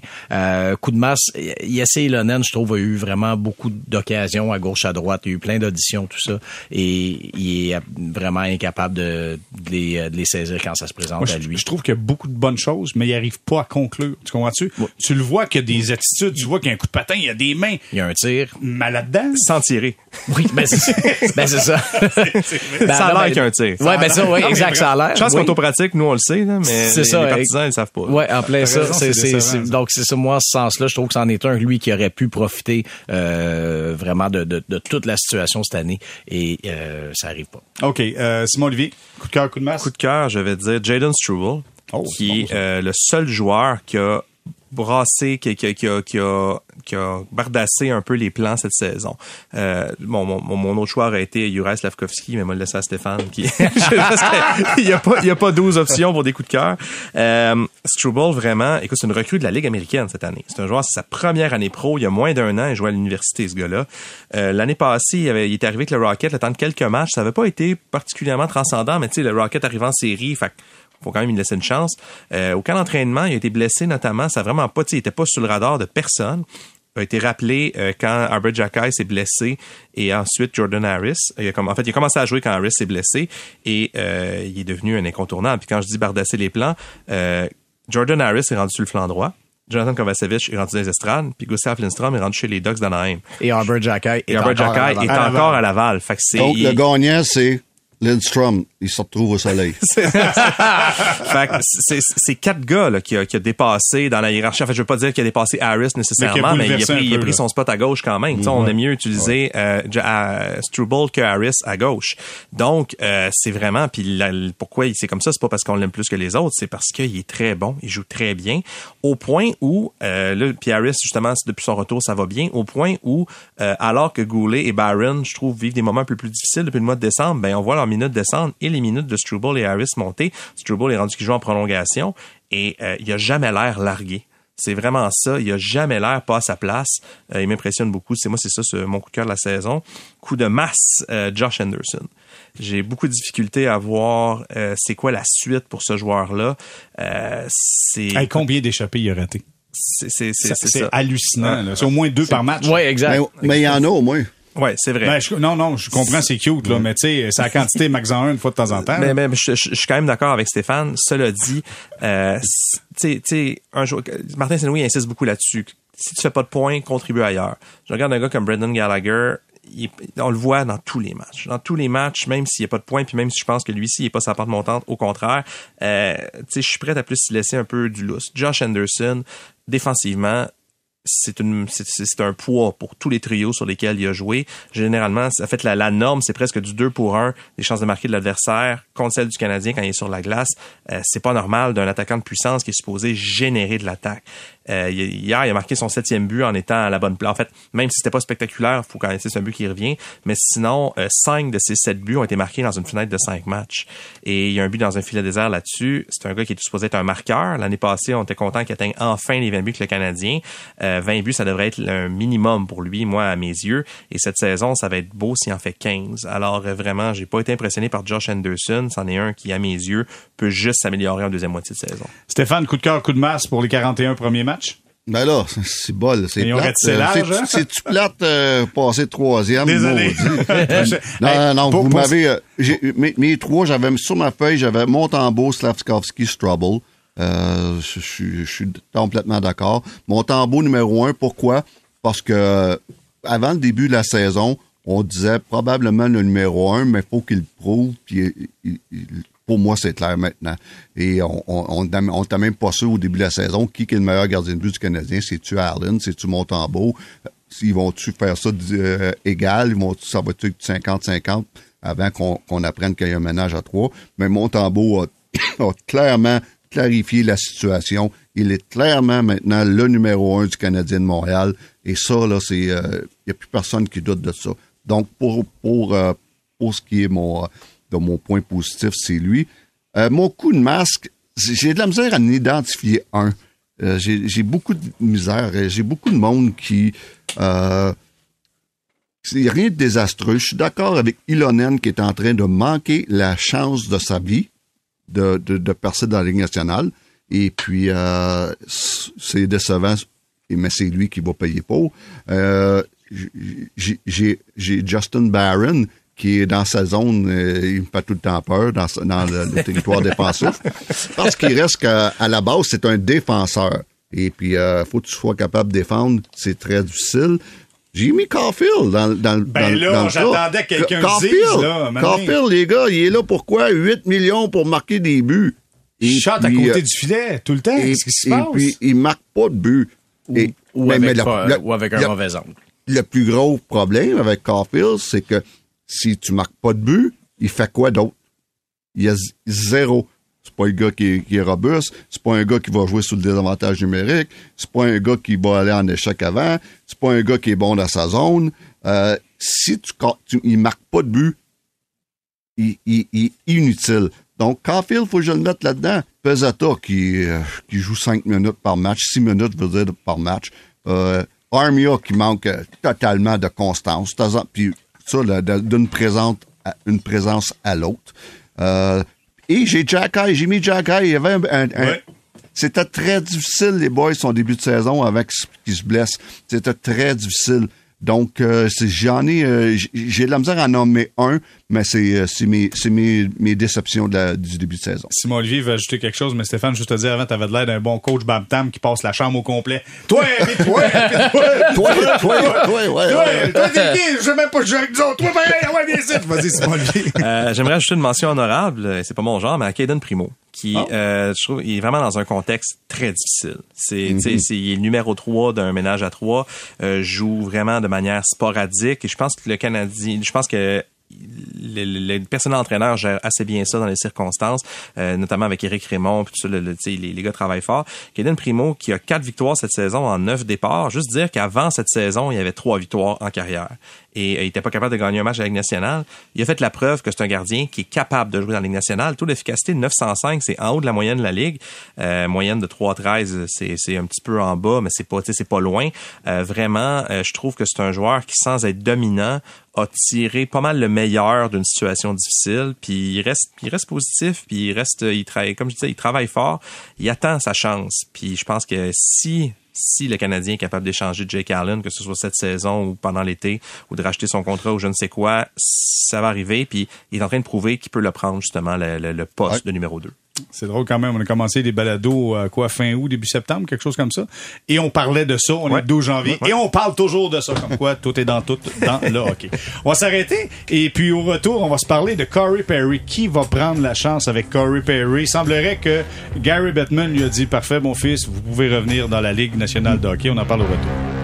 coup de masse, Yessé Lonen, je trouve, a eu vraiment beaucoup d'occasions à gauche, à droite. Il y a eu plein d'auditions, tout ça. Et il est vraiment incapable de, de, les, de les, saisir quand ça se présente à lui. Je, trouve qu'il y a beaucoup de bonnes choses, mais il n'arrive pas à conclure. Tu comprends-tu? Tu le vois qu'il y a des attitudes, tu vois qu'il y a un coup de patin, il y a des mains. Il y a un tir. Mal dedans Sans tirer. Oui, ben c'est ben ça. ben, ça a l'air qu'il y a un tir. Oui, ben ça, oui, exact, ça a l'air. Je pense oui. qu'en pratique, nous, on le sait, là, mais les, ça, les partisans, ils ne savent pas. Oui, en plein ça. Raison, donc, c'est ça, moi, ce sens-là, je trouve que c'en est un, lui, qui aurait pu profiter euh, vraiment de, de, de, toute la situation cette année et euh, ça arrive pas. OK. Euh, Simon Olivier, coup de cœur, coup de masse? Coup de cœur, je vais dire Jaden Struble, oh, qui est euh, le seul joueur qui a brassé, qui, qui, qui, a, qui, a, qui a bardassé un peu les plans cette saison. Euh, mon, mon, mon autre choix aurait été Juraj Slavkovski, mais moi, le laisser à Stéphane. Qui... il n'y a, pas, il y a pas 12 options pour des coups de cœur. Euh, Struble, vraiment, écoute, c'est une recrue de la Ligue américaine cette année. C'est un joueur, c'est sa première année pro. Il y a moins d'un an, il jouait à l'université, ce gars-là. Euh, l'année passée, il, avait, il était arrivé avec le Rocket le temps de quelques matchs. Ça n'avait pas été particulièrement transcendant, mais tu sais, le Rocket arrive en série, fait faut quand même lui laisser une chance. Euh, au camp d'entraînement, il a été blessé notamment. Ça a vraiment pas, il était pas sur le radar de personne a été rappelé euh, quand Albert Jackai s'est blessé et ensuite Jordan Harris. Il a, en fait, il a commencé à jouer quand Harris s'est blessé et euh, il est devenu un incontournable. Puis quand je dis bardasser les plans, euh, Jordan Harris est rendu sur le flanc droit. Jonathan Kovacevic est rendu dans les estrades, puis Gustav Lindstrom est rendu chez les Ducks d'Anaheim. Et Albert Jackai est, est, encore à Laval. Fait que Donc, il... le gagnant, c'est Lindstrom, il se retrouve au soleil. c'est quatre gars là, qui, a, qui a dépassé dans la hiérarchie. En fait, je veux pas dire qu'il a dépassé Harris nécessairement, mais, il a pris, il a pris son spot à gauche quand même. On a mieux utilisé ouais. euh, Struble que Harris à gauche. Donc, euh, c'est vraiment... Puis pourquoi c'est comme ça, c'est pas parce qu'on l'aime plus que les autres, c'est parce qu'il est très bon, il joue très bien. Au point où, euh, là, puis Harris, justement, depuis son retour, ça va bien. Au point où, euh, alors que Goulet et Barron, je trouve, vivent des moments un peu plus difficiles depuis le mois de décembre, ben on voit leur minutes descendre et les minutes de Struble et Harris monter. Struble est rendu qu'il joue en prolongation et euh, il a jamais l'air largué. C'est vraiment ça. Il a jamais l'air pas à sa place. Euh, il m'impressionne beaucoup. C'est moi, c'est ça, mon coup de cœur de la saison. Coup de masse, euh, Josh Anderson. J'ai beaucoup de difficultés à voir euh, c'est quoi la suite pour ce joueur-là. Euh, c'est hey, combien d'échappées il a raté? C'est hallucinant. C'est au moins deux par match. Oui, exact. Mais il y en a au moins. Ouais, c'est vrai. Ben, je, non, non, je comprends, c'est cute, là, mais tu sais, c'est la quantité max en un une fois de temps en temps. Mais, mais je, je, je, suis quand même d'accord avec Stéphane. Cela dit, euh, tu sais, un jour, Martin Saint-Louis insiste beaucoup là-dessus. Si tu fais pas de points, contribue ailleurs. Je regarde un gars comme Brendan Gallagher, il, on le voit dans tous les matchs. Dans tous les matchs, même s'il n'y a pas de points, puis même si je pense que lui-ci, il n'est pas sa porte montante, au contraire, euh, je suis prêt à plus laisser un peu du lousse. Josh Anderson, défensivement, c'est un poids pour tous les trios sur lesquels il a joué. Généralement, en fait la, la norme c'est presque du 2 pour 1 des chances de marquer de l'adversaire contre celle du Canadien quand il est sur la glace. Euh, c'est pas normal d'un attaquant de puissance qui est supposé générer de l'attaque. Euh, hier, il a marqué son septième but en étant à la bonne place. En fait, même si c'était pas spectaculaire, faut quand même c'est un but qui revient. Mais sinon, euh, cinq de ces sept buts ont été marqués dans une fenêtre de cinq matchs. Et il y a un but dans un filet désert là-dessus. C'est un gars qui est supposé être un marqueur. L'année passée, on était content qu'il atteigne enfin les 20 buts que le Canadien. Euh, 20 buts, ça devrait être un minimum pour lui, moi, à mes yeux. Et cette saison, ça va être beau s'il en fait 15. Alors euh, vraiment, j'ai pas été impressionné par Josh Anderson. C'en est un qui, à mes yeux, peut juste s'améliorer en deuxième moitié de saison. Stéphane, coup de cœur, coup de masse pour les 41 premiers matchs? Ben là, c'est bol, c'est plate. Euh, C'est-tu plate euh, passer troisième? Désolé. non, non, vous m'avez... Euh, mes, mes, trois, j'avais sur ma feuille, j'avais Montembeau, Slavskovski, Strubble. Euh, je, je, je, suis complètement d'accord. Montembeau numéro un, pourquoi? Parce que avant le début de la saison, on disait probablement le numéro un, mais il faut qu'il prouve. Puis il, il, pour moi, c'est clair maintenant. Et on on, on, t'a même pas sûr au début de la saison qui est le meilleur gardien de but du Canadien. C'est-tu Allen? C'est-tu Montembeau? Ils vont-tu faire ça euh, égal? Ils vont ça va être 50-50 avant qu'on qu apprenne qu'il y a un ménage à trois? Mais Montembeau a, clairement clarifié la situation. Il est clairement maintenant le numéro un du Canadien de Montréal. Et ça, là, c'est, il euh, n'y a plus personne qui doute de ça. Donc, pour, pour, euh, pour ce qui est mon, de mon point positif, c'est lui. Euh, mon coup de masque, j'ai de la misère à en identifier un. euh, j'ai beaucoup de misère. J'ai beaucoup de monde qui... Euh, c'est rien de désastreux. Je suis d'accord avec Ilonen qui est en train de manquer la chance de sa vie de, de, percer dans la Ligue nationale. Et puis, euh, c'est décevant, mais c'est lui qui va payer pour. J'ai Justin Barron qui est dans sa zone, euh, il me fait tout le temps peur dans, dans le, le territoire défensif. Parce qu'il reste qu'à à la base, c'est un défenseur. Et puis, euh, faut que tu sois capable de défendre. C'est très difficile. J'ai mis Caulfield dans, dans, Ben dans, là, dans le j'attendais quelqu'un le Caulfield, dise, là. Caulfield, les gars, il est là pourquoi? 8 millions pour marquer des buts. Et Il shot à côté euh, du filet tout le temps. et, Qu'est-ce qui se et passe? puis, il marque pas de but. Et- Ou, mais- avec, pas- ou avec un mauvais angle. le plus gros problème avec Caulfield, c'est que si tu marques pas de but, il fait quoi d'autre? Il y a zéro. C'est pas un gars qui est, qui robuste, c'est pas un gars qui va jouer sous le désavantage numérique, c'est pas un gars qui va aller en échec avant, c'est pas un gars qui est bon dans sa zone. Euh, si tu, il marque pas de but, il, est inutile. Donc, Caulfield, faut que je le mette là-dedans. Pesata, qui, euh, qui joue 5 minutes par match, 6 minutes, veut dire, par match. Euh, Armia, qui manque totalement de constance. Puis ça, d'une présence à, une présence à l'autre. Euh, et j'ai Jack Eye, j'ai mis Jack Eye. Il y avait un- un- un- Ouais. C'était très difficile, les boys, son début de saison avec ce qui se blesse. C'était très difficile. Donc, euh, j'en ai, euh, j'ai de la misère à en nommer un, mais c'est euh, c'est mes, c'est mes, mes déceptions de la- du début de saison. Simon Olivier veut ajouter quelque chose, mais Stéphane, juste te dire avant, t'avais de l'air d'un bon coach Bam Tam qui passe la chambre au complet. Toi, puis toi, puis toi, Toi, toi, toi, ouais, ouais. toi, toi, t'es qui? Je veux même pas jouer avec nous autres. Toi, pareil, ouais, viens ici. Vas-y, Simon Olivier. Euh, J'aimerais ajouter une mention honorable, euh, c'est pas mon genre, mais à Caden Primo, qui, Ah. euh, je trouve, il est vraiment dans un contexte très difficile. C'est, sais, c'est- il est numéro 3 d'un ménage à trois, euh, joue vraiment de manière sporadique, et je pense que le Canadien, je pense que le, le, le personnel entraîneur gère assez bien ça dans les circonstances, euh, notamment avec Eric Raymond, puis tout ça, le, les, les gars travaillent fort. Kaden Primo, qui a quatre victoires cette saison en neuf départs, juste dire qu'avant cette saison, il y avait trois victoires en carrière. Et euh, il était pas capable de gagner un match à la Ligue nationale. Il a fait la preuve que c'est un gardien qui est capable de jouer dans la Ligue nationale. Taux d'efficacité de 905, c'est en haut de la moyenne de la Ligue. Euh, moyenne de 313, c'est c'est un petit peu en bas, mais c'est pas, c'est pas loin. Euh, vraiment, je trouve que c'est un joueur qui, sans être dominant, a tiré pas mal le meilleur d'une situation difficile, puis il reste, il reste positif, puis il reste, il travaille, comme je disais, il travaille fort, il attend sa chance, puis je pense que si si le Canadien est capable d'échanger Jake Allen, que ce soit cette saison ou pendant l'été, ou de racheter son contrat ou je ne sais quoi, ça va arriver. Puis il est en train de prouver qu'il peut le prendre justement le, le- le poste Ouais. de numéro 2. C'est drôle quand même. On a commencé des balados, euh, quoi, fin août, début septembre, quelque chose comme ça. Et on parlait de ça. On est le 12 janvier. Ouais. Et on parle toujours de ça. Comme quoi, tout est dans tout, dans le hockey. On va s'arrêter. Et puis, au retour, on va se parler de Corey Perry. Qui va prendre la chance avec Corey Perry? Il semblerait que Gary Bettman lui a dit, parfait, mon fils, vous pouvez revenir dans la Ligue nationale de hockey. On en parle au retour.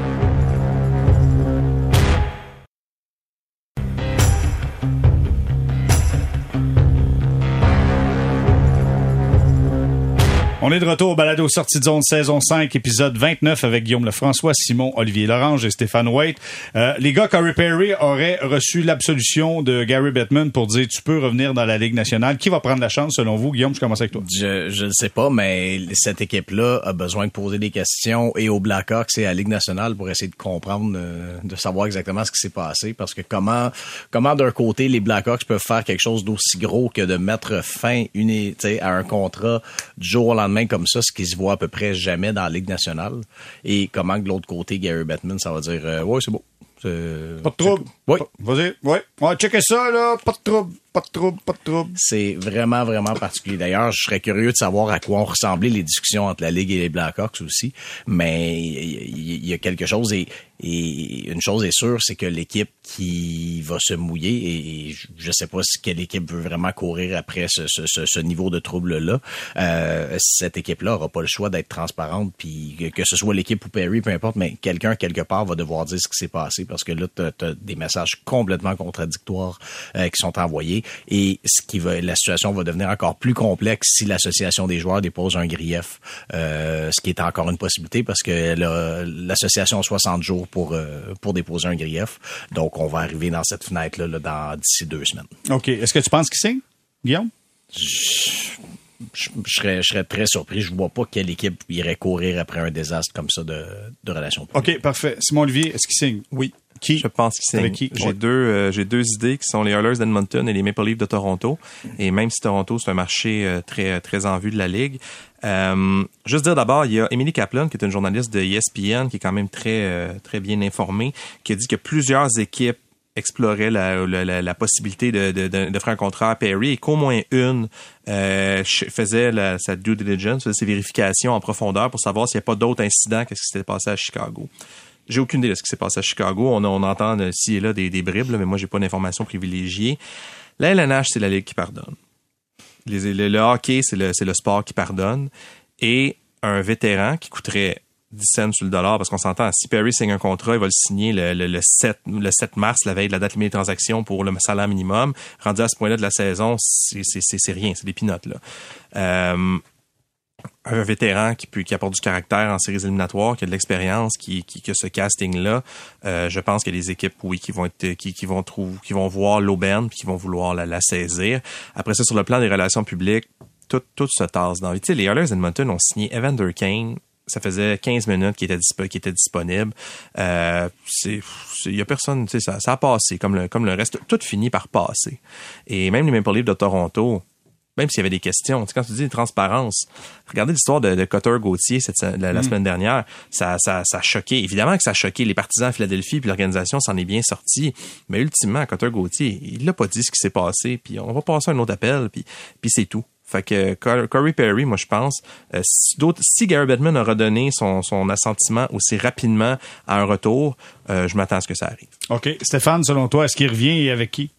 On est de retour au balado sortie de zone saison 5, épisode 29 avec Guillaume Lefrançois, Simon Olivier Lorange et Stéphane White. Euh, les gars, Corey Perry aurait reçu l'absolution de Gary Bettman pour dire tu peux revenir dans la Ligue nationale. Qui va prendre la chance selon vous? Guillaume, je commence avec toi. Je ne sais pas, mais cette équipe-là a besoin de poser des questions et aux Blackhawks et à la Ligue nationale pour essayer de comprendre, euh, de savoir exactement ce qui s'est passé. Parce que comment comment d'un côté les Blackhawks peuvent faire quelque chose d'aussi gros que de mettre fin une, à un contrat du jour au lendemain comme ça, ce qui se voit à peu près jamais dans la Ligue nationale. Et comment que de l'autre côté, Gary Bettman, ça va dire euh, ouais c'est beau. Pas de trouble. Oui. Vas-y. Ouais. On va checker ça, là. Pas de trouble. Pas de trouble. Pas de trouble. C'est vraiment, vraiment particulier. D'ailleurs, je serais curieux de savoir à quoi ont ressemblé les discussions entre la Ligue et les Blackhawks aussi. Mais il y, a quelque chose et, une chose est sûre, c'est que l'équipe qui va se mouiller et je sais pas si quelle équipe veut vraiment courir après ce, niveau de trouble-là. Euh, cette équipe-là aura pas le choix d'être transparente puis que, ce soit l'équipe ou Perry, peu importe, mais quelqu'un quelque part va devoir dire ce qui s'est passé parce que là, t'as as des messages complètement contradictoires euh, qui sont envoyés et ce qui va, la situation va devenir encore plus complexe si l'association des joueurs dépose un grief, euh, ce qui est encore une possibilité parce que l'association a 60 jours pour euh, pour déposer un grief. Donc, on va arriver dans cette fenêtre là, là dans d'ici deux semaines. OK. Est-ce que tu penses qu'il signe, Guillaume? je, serais, je serais très surpris. Je vois pas quelle équipe irait courir après un désastre comme ça de, de relations OK, parfait. Simon Olivier, est-ce qu'il signe? Oui. Qui? Je pense qu'il Avec signe. qui? J'ai Ouais. deux, euh, j'ai deux idées qui sont les Oilers d'Edmonton et les Maple Leafs de Toronto. Et même si Toronto, c'est un marché euh, très, très en vue de la Ligue. Euh, juste dire d'abord, il y a Emily Kaplan, qui est une journaliste de ESPN, qui est quand même très, très bien informée, qui a dit que plusieurs équipes exploraient la, la, la- la possibilité de, de, faire un contrat à Perry et qu'au moins une euh, faisait la- sa due diligence, faisait ses vérifications en profondeur pour savoir s'il n'y a pas d'autres incidents qu'est-ce qui s'était passé à Chicago. J'ai aucune idée de ce qui s'est passé à Chicago. On, on entend ci et là des, des bribes, là, mais moi, j'ai pas d'informations privilégiées. La LNH, c'est la ligue qui pardonne. Les, le, le hockey, c'est le, le sport qui pardonne. Et un vétéran qui coûterait 10 cents sur le dollar, parce qu'on s'entend, si Perry signe un contrat, il va le signer le, le, le 7, le 7 mars, la veille de la date limite des transactions pour le salaire minimum. Rendu à ce point-là de la saison, c'est rien, c'est des pinottes, là. Euh, un vétéran qui, peut, qui apporte du caractère en séries éliminatoires, qui a de l'expérience, qui, qui, a ce casting-là, euh, je pense a des équipes, oui, qui vont être, qui, vont trouver, qui vont voir l'aubaine, qui vont vouloir la, saisir. Après ça, sur le plan des relations publiques, tout, se tasse dans. Tu sais, les Oilers Edmonton ont signé Evander Kane. Ça faisait 15 minutes qu'il était, disponible. Euh, il y a personne, tu ça, ça a passé comme le, comme le reste. Tout finit par passer. Et même les Maple Leafs de Toronto, même s'il y avait des questions, tu sais, quand tu dis transparence, regardez l'histoire de, de Cotter Gauthier cette, la, la semaine dernière, ça, ça, ça a choqué. Évidemment que ça a choqué les partisans à Philadelphie, puis l'organisation s'en est bien sortie. Mais ultimement, Cotter Gauthier, il l'a pas dit ce qui s'est passé, puis on va passer à un autre appel, puis, puis c'est tout. Fait que Cor- Corey Perry, moi je pense, euh, si, d'autres- si Gary Bettman a redonné son, son assentiment aussi rapidement à un retour, euh, je m'attends à ce que ça arrive. OK. Stéphane, selon toi, est-ce qu'il revient et avec qui?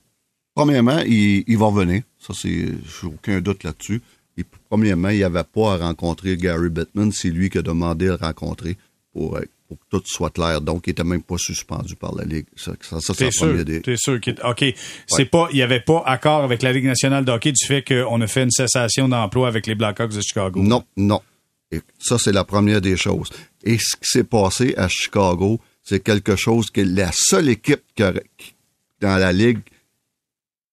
Premièrement, il, il va revenir. Ça, c'est, aucun doute là-dessus. Et premièrement, il n'y avait pas à rencontrer Gary Bettman. C'est lui qui a demandé à le rencontrer pour, euh, pour que tout soit clair. Donc, il était même pas suspendu par la Ligue. Ça, ça, ça c'est sûr? première des... T'es sûr qu'il... OK. C'est pas, il y avait pas accord avec la Ligue nationale de hockey du fait qu'on a fait une cessation d'emploi avec les Blackhawks de Chicago. Non, non. Et ça, c'est la première des choses. Et ce qui s'est passé à Chicago, c'est quelque chose que la seule équipe qui- dans la Ligue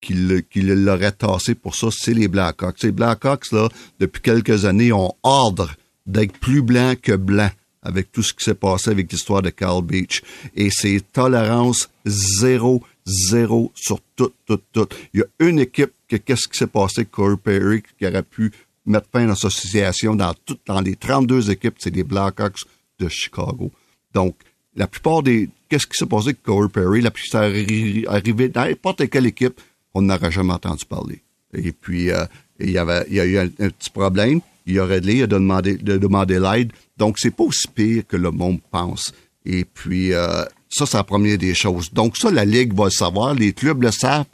qui, l'aurait tassé pour ça, c'est les Blackhawks. Les Blackhawks, là, depuis quelques années, ont ordre d'être plus blanc que blanc avec tout ce qui s'est passé avec l'histoire de Carl Beach. Et c'est tolérance zéro, zéro sur tout, tout, tout. Il y a une équipe que qu'est-ce qui s'est passé Corey Perry qui aurait pu mettre fin à l'association dans tout, dans les 32 équipes, c'est les Blackhawks de Chicago. Donc, la plupart des, qu'est-ce qui s'est passé avec Corey Perry, la arri- arrivé dans n'importe quelle équipe, on n'aurait jamais entendu parler. Et puis, euh, il y avait, il a eu un, petit problème. Il aurait de l'aide de demander, de demander l'aide. Donc, c'est pas aussi pire que le monde pense. Et puis, euh, ça, c'est la première des choses. Donc, ça, la Ligue va le savoir. Les clubs le savent.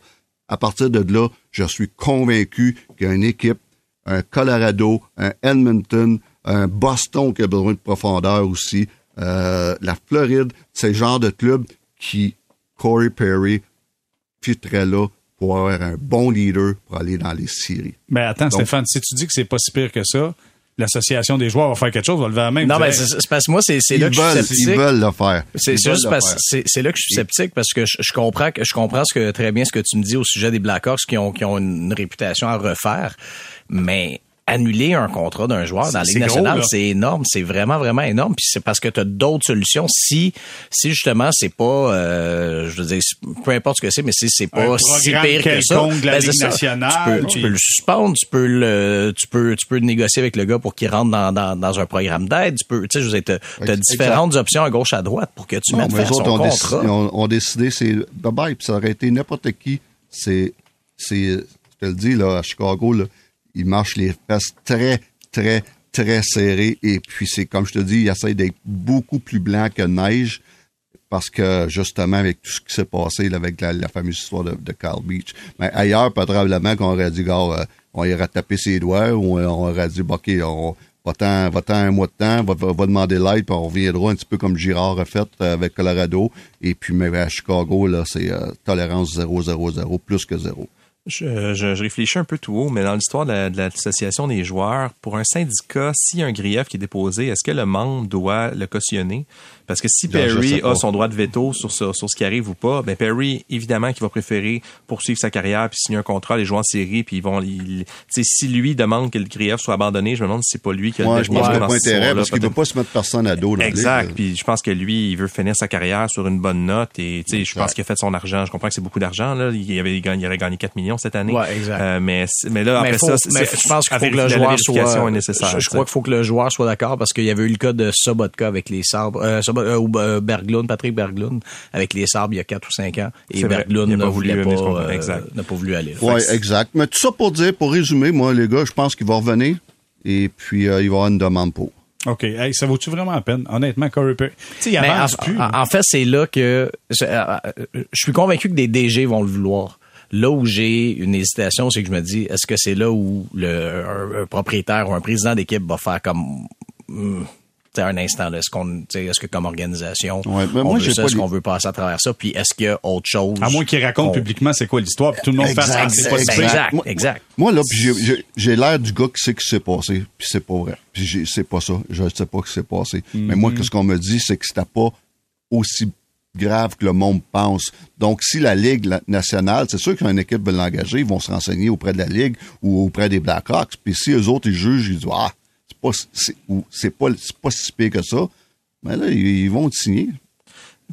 À partir de là, je suis convaincu qu'il y a une équipe, un Colorado, un Edmonton, un Boston qui a besoin de profondeur aussi, euh, la Floride, c'est le genre de club qui, Corey Perry, là pour avoir un bon leader pour aller dans les séries. Mais attends, Donc- Stéphane, si tu dis que c'est pas si pire que ça, l'association des joueurs va faire quelque chose, va lever la main. Non, mais c'est c'est parce que moi, c'est là que je suis sceptique. ils veulent le faire. C'est juste parce faire. c'est c'est là que je suis sceptique parce que je, je comprends que je comprends ce que très bien ce que tu me dis au sujet des Blackhawks qui ont qui ont une réputation à refaire, mais annuler un contrat d'un joueur dans la Ligue nationale, c'est énorme, c'est vraiment vraiment énorme. Puis c'est parce que tu as d'autres solutions. Si si justement c'est pas, euh, je veux dire, peu importe ce que c'est, mais si c'est pas si pire que ça, de la ben, c'est Ligue ça. nationale, tu peux, tu puis- peux le suspendre, tu peux le, tu peux tu peux négocier avec le gars pour qu'il rentre dans, dans, dans un programme d'aide. Tu peux, tu sais, je veux dire, t'as- t'as Exact. différentes options à gauche à droite pour que tu Non, mettes fin à son autres ont, contrat. décidé, ils ont, ont décidé, c'est bye bye, puis ça aurait été n'importe qui. C'est, c'est, je te le dis, là, à Chicago, là, ils marchent les fesses très, très, très serrées. Et puis, c'est comme je te dis, ils essayent d'être beaucoup plus blanc que neige parce que, justement, avec tout ce qui s'est passé avec la, fameuse histoire de, Carl Beach. Mais ailleurs, probablement qu'on aurait dit, gars, euh, on irait taper ses doigts ou on, on aurait dit, OK, on va-t'en un mois de temps, va, va, demander l'aide, puis on reviendra un petit peu comme Girard a fait euh, avec Colorado. Et puis, mais à Chicago, là, c'est euh, tolérance 0, 0, 0, plus que 0. Je, réfléchis un peu tout haut, mais dans l'histoire de, de l'association des joueurs, pour un syndicat, s'il y a un grief qui est déposé, est-ce que le membre doit le cautionner? Parce que si Perry a son droit de veto sur, sur, sur, ce qui arrive ou pas, ben Perry, évidemment, qui va préférer poursuivre sa carrière puis signer un contrat, les jouer en série, puis ils vont... Il, si lui demande que le grief soit abandonné, je me demande si c'est pas lui qui a Moi, le je pense qu'il n'a pas intérêt parce qu'il veut pas se mettre personne à dos. Dans exact. Puis je pense que lui, il veut finir sa carrière sur une bonne note et je pense qu'il a fait son argent. Je comprends que c'est beaucoup d'argent. Là. Il, avait, il aurait gagné 4 millions cette année. Ouais, exact. Euh, mais, mais là, après faut, ça, mais je pense qu'il faut que le joueur soit. Est nécessaire, je, je crois qu'il faut que le joueur soit d'accord parce qu'il y avait eu le cas de Sobotka avec les sabres, euh, euh, ou euh, Berglund, Patrick Berglund avec les sabres il y a 4 ou 5 ans. Et Berglund n'a voulu pas, euh, pas voulu aller. Oui, exact. Mais tout ça pour dire, pour résumer, moi, les gars, je pense qu'il va revenir et puis euh, il va y avoir une demande pour. OK. Hey, ça vaut-tu vraiment la peine? Honnêtement, Corey Perry. Il en, plus. En, en, fait, c'est là que je, je, suis convaincu que des DG vont le vouloir. Là où j'ai une hésitation, c'est que je me dis, est-ce que c'est là où le un, un propriétaire ou un président d'équipe va faire comme hmm, un instant là, est-ce qu'on est-ce que comme organisation ouais, mais on moi, veut ça, est-ce pas qu'on veut passer à travers ça puis est-ce qu'il y a autre chose? À moins qu'il raconte on... publiquement c'est quoi l'histoire puis tout le monde exact, fasse c'est exact, exact, moi, exact. Moi là j'ai l'air du gars qui sait ce qui s'est passé puis c'est pas vrai. Puis c'est pas ça, je sais pas ce qui s'est passé. Mm -hmm. Mais moi ce qu'on me dit c'est que c'était pas aussi grave que le monde pense. Donc, si la Ligue nationale, c'est sûr qu'une équipe veut l'engager, ils vont se renseigner auprès de la Ligue ou auprès des Blackhawks. Puis si eux autres, ils jugent, ils disent, ah, c'est pas, si pire que ça, mais là, ils, vont te signer.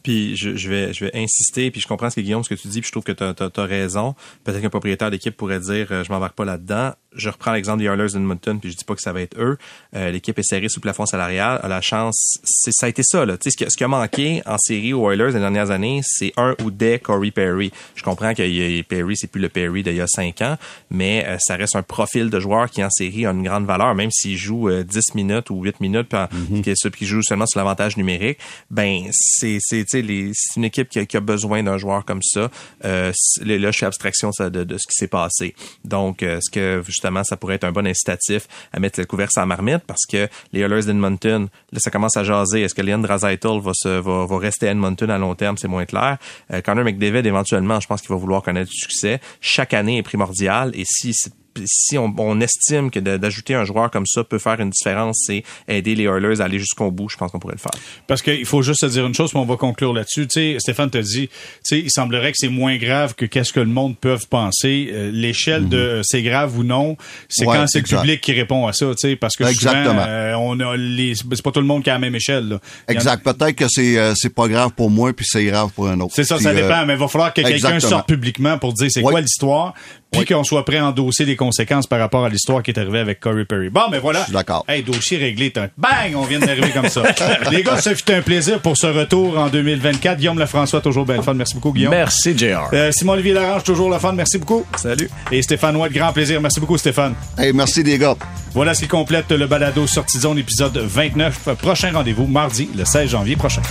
Puis je, vais insister, puis je comprends ce que Guillaume ce que tu dis, puis je trouve que tu as, raison. Peut-être qu'un propriétaire d'équipe pourrait dire euh, je m'embarque pas là-dedans. Je reprends l'exemple des Oilers d'Edmonton, puis je dis pas que ça va être eux. Euh, L'équipe est serrée sous plafond salarial, a la chance, c'est ça a été ça là. Tu sais ce qui, ce qui a manqué en série aux Oilers les dernières années, c'est un ou des Corey Perry. Je comprends que Perry c'est plus le Perry d'il y a cinq ans, mais euh, ça reste un profil de joueur qui en série a une grande valeur, même s'il joue 10 minutes ou 8 minutes, puis mm -hmm. qui joue seulement sur l'avantage numérique. Ben c'est c'est c'est une équipe qui a, qui a besoin d'un joueur comme ça. Euh, là, je fais abstraction ça, de, de, ce qui s'est passé. Donc, euh, est-ce que justement, ça pourrait être un bon incitatif à mettre le couvert sans marmite parce que les Oilers d'Edmonton, là, ça commence à jaser. Est-ce que Leon Draisaitl va, se, va, va rester à Edmonton à long terme? C'est moins clair. Euh, Connor McDavid, éventuellement, je pense qu'il va vouloir connaître du succès. Chaque année est primordiale et si si on, on estime que d'ajouter un joueur comme ça peut faire une différence, c'est aider les Oilers à aller jusqu'au bout, je pense qu'on pourrait le faire. Parce qu'il faut juste se dire une chose, puis on va conclure là-dessus. Tu sais, Stéphane te dit, tu sais, il semblerait que c'est moins grave que qu'est-ce que le monde peut penser. Euh, L'échelle mm -hmm. de euh, c'est grave ou non, c'est ouais, quand c'est le public qui répond à ça, tu sais, parce que Exactement. souvent, euh, on a les, c'est pas tout le monde qui a la même échelle. Là. Exact. A... Peut-être que c'est euh, c'est pas grave pour moi, puis c'est grave pour un autre. C'est ça, puis, ça dépend. mais il va falloir que quelqu'un sorte publiquement pour dire c'est ouais. quoi l'histoire, puis qu'on soit prêt à endosser les conséquences par rapport à l'histoire qui est arrivée avec Corey Perry. Bon, mais voilà. D'accord. Hey, dossier réglé. Un... Bang! On vient d'arriver comme ça. Les gars, ça fut un plaisir pour ce retour en 2024. Guillaume Lefrançois, toujours bien le fun. Merci beaucoup, Guillaume. Merci, JR. Euh, Simon-Olivier Larange, toujours le fun. Merci beaucoup. Salut. Et Stéphane White, grand plaisir. Merci beaucoup, Stéphane. Hey, merci, les gars. Voilà ce qui complète le balado Sortie Zone, épisode 29. Prochain rendez-vous, mardi, le 16 janvier prochain.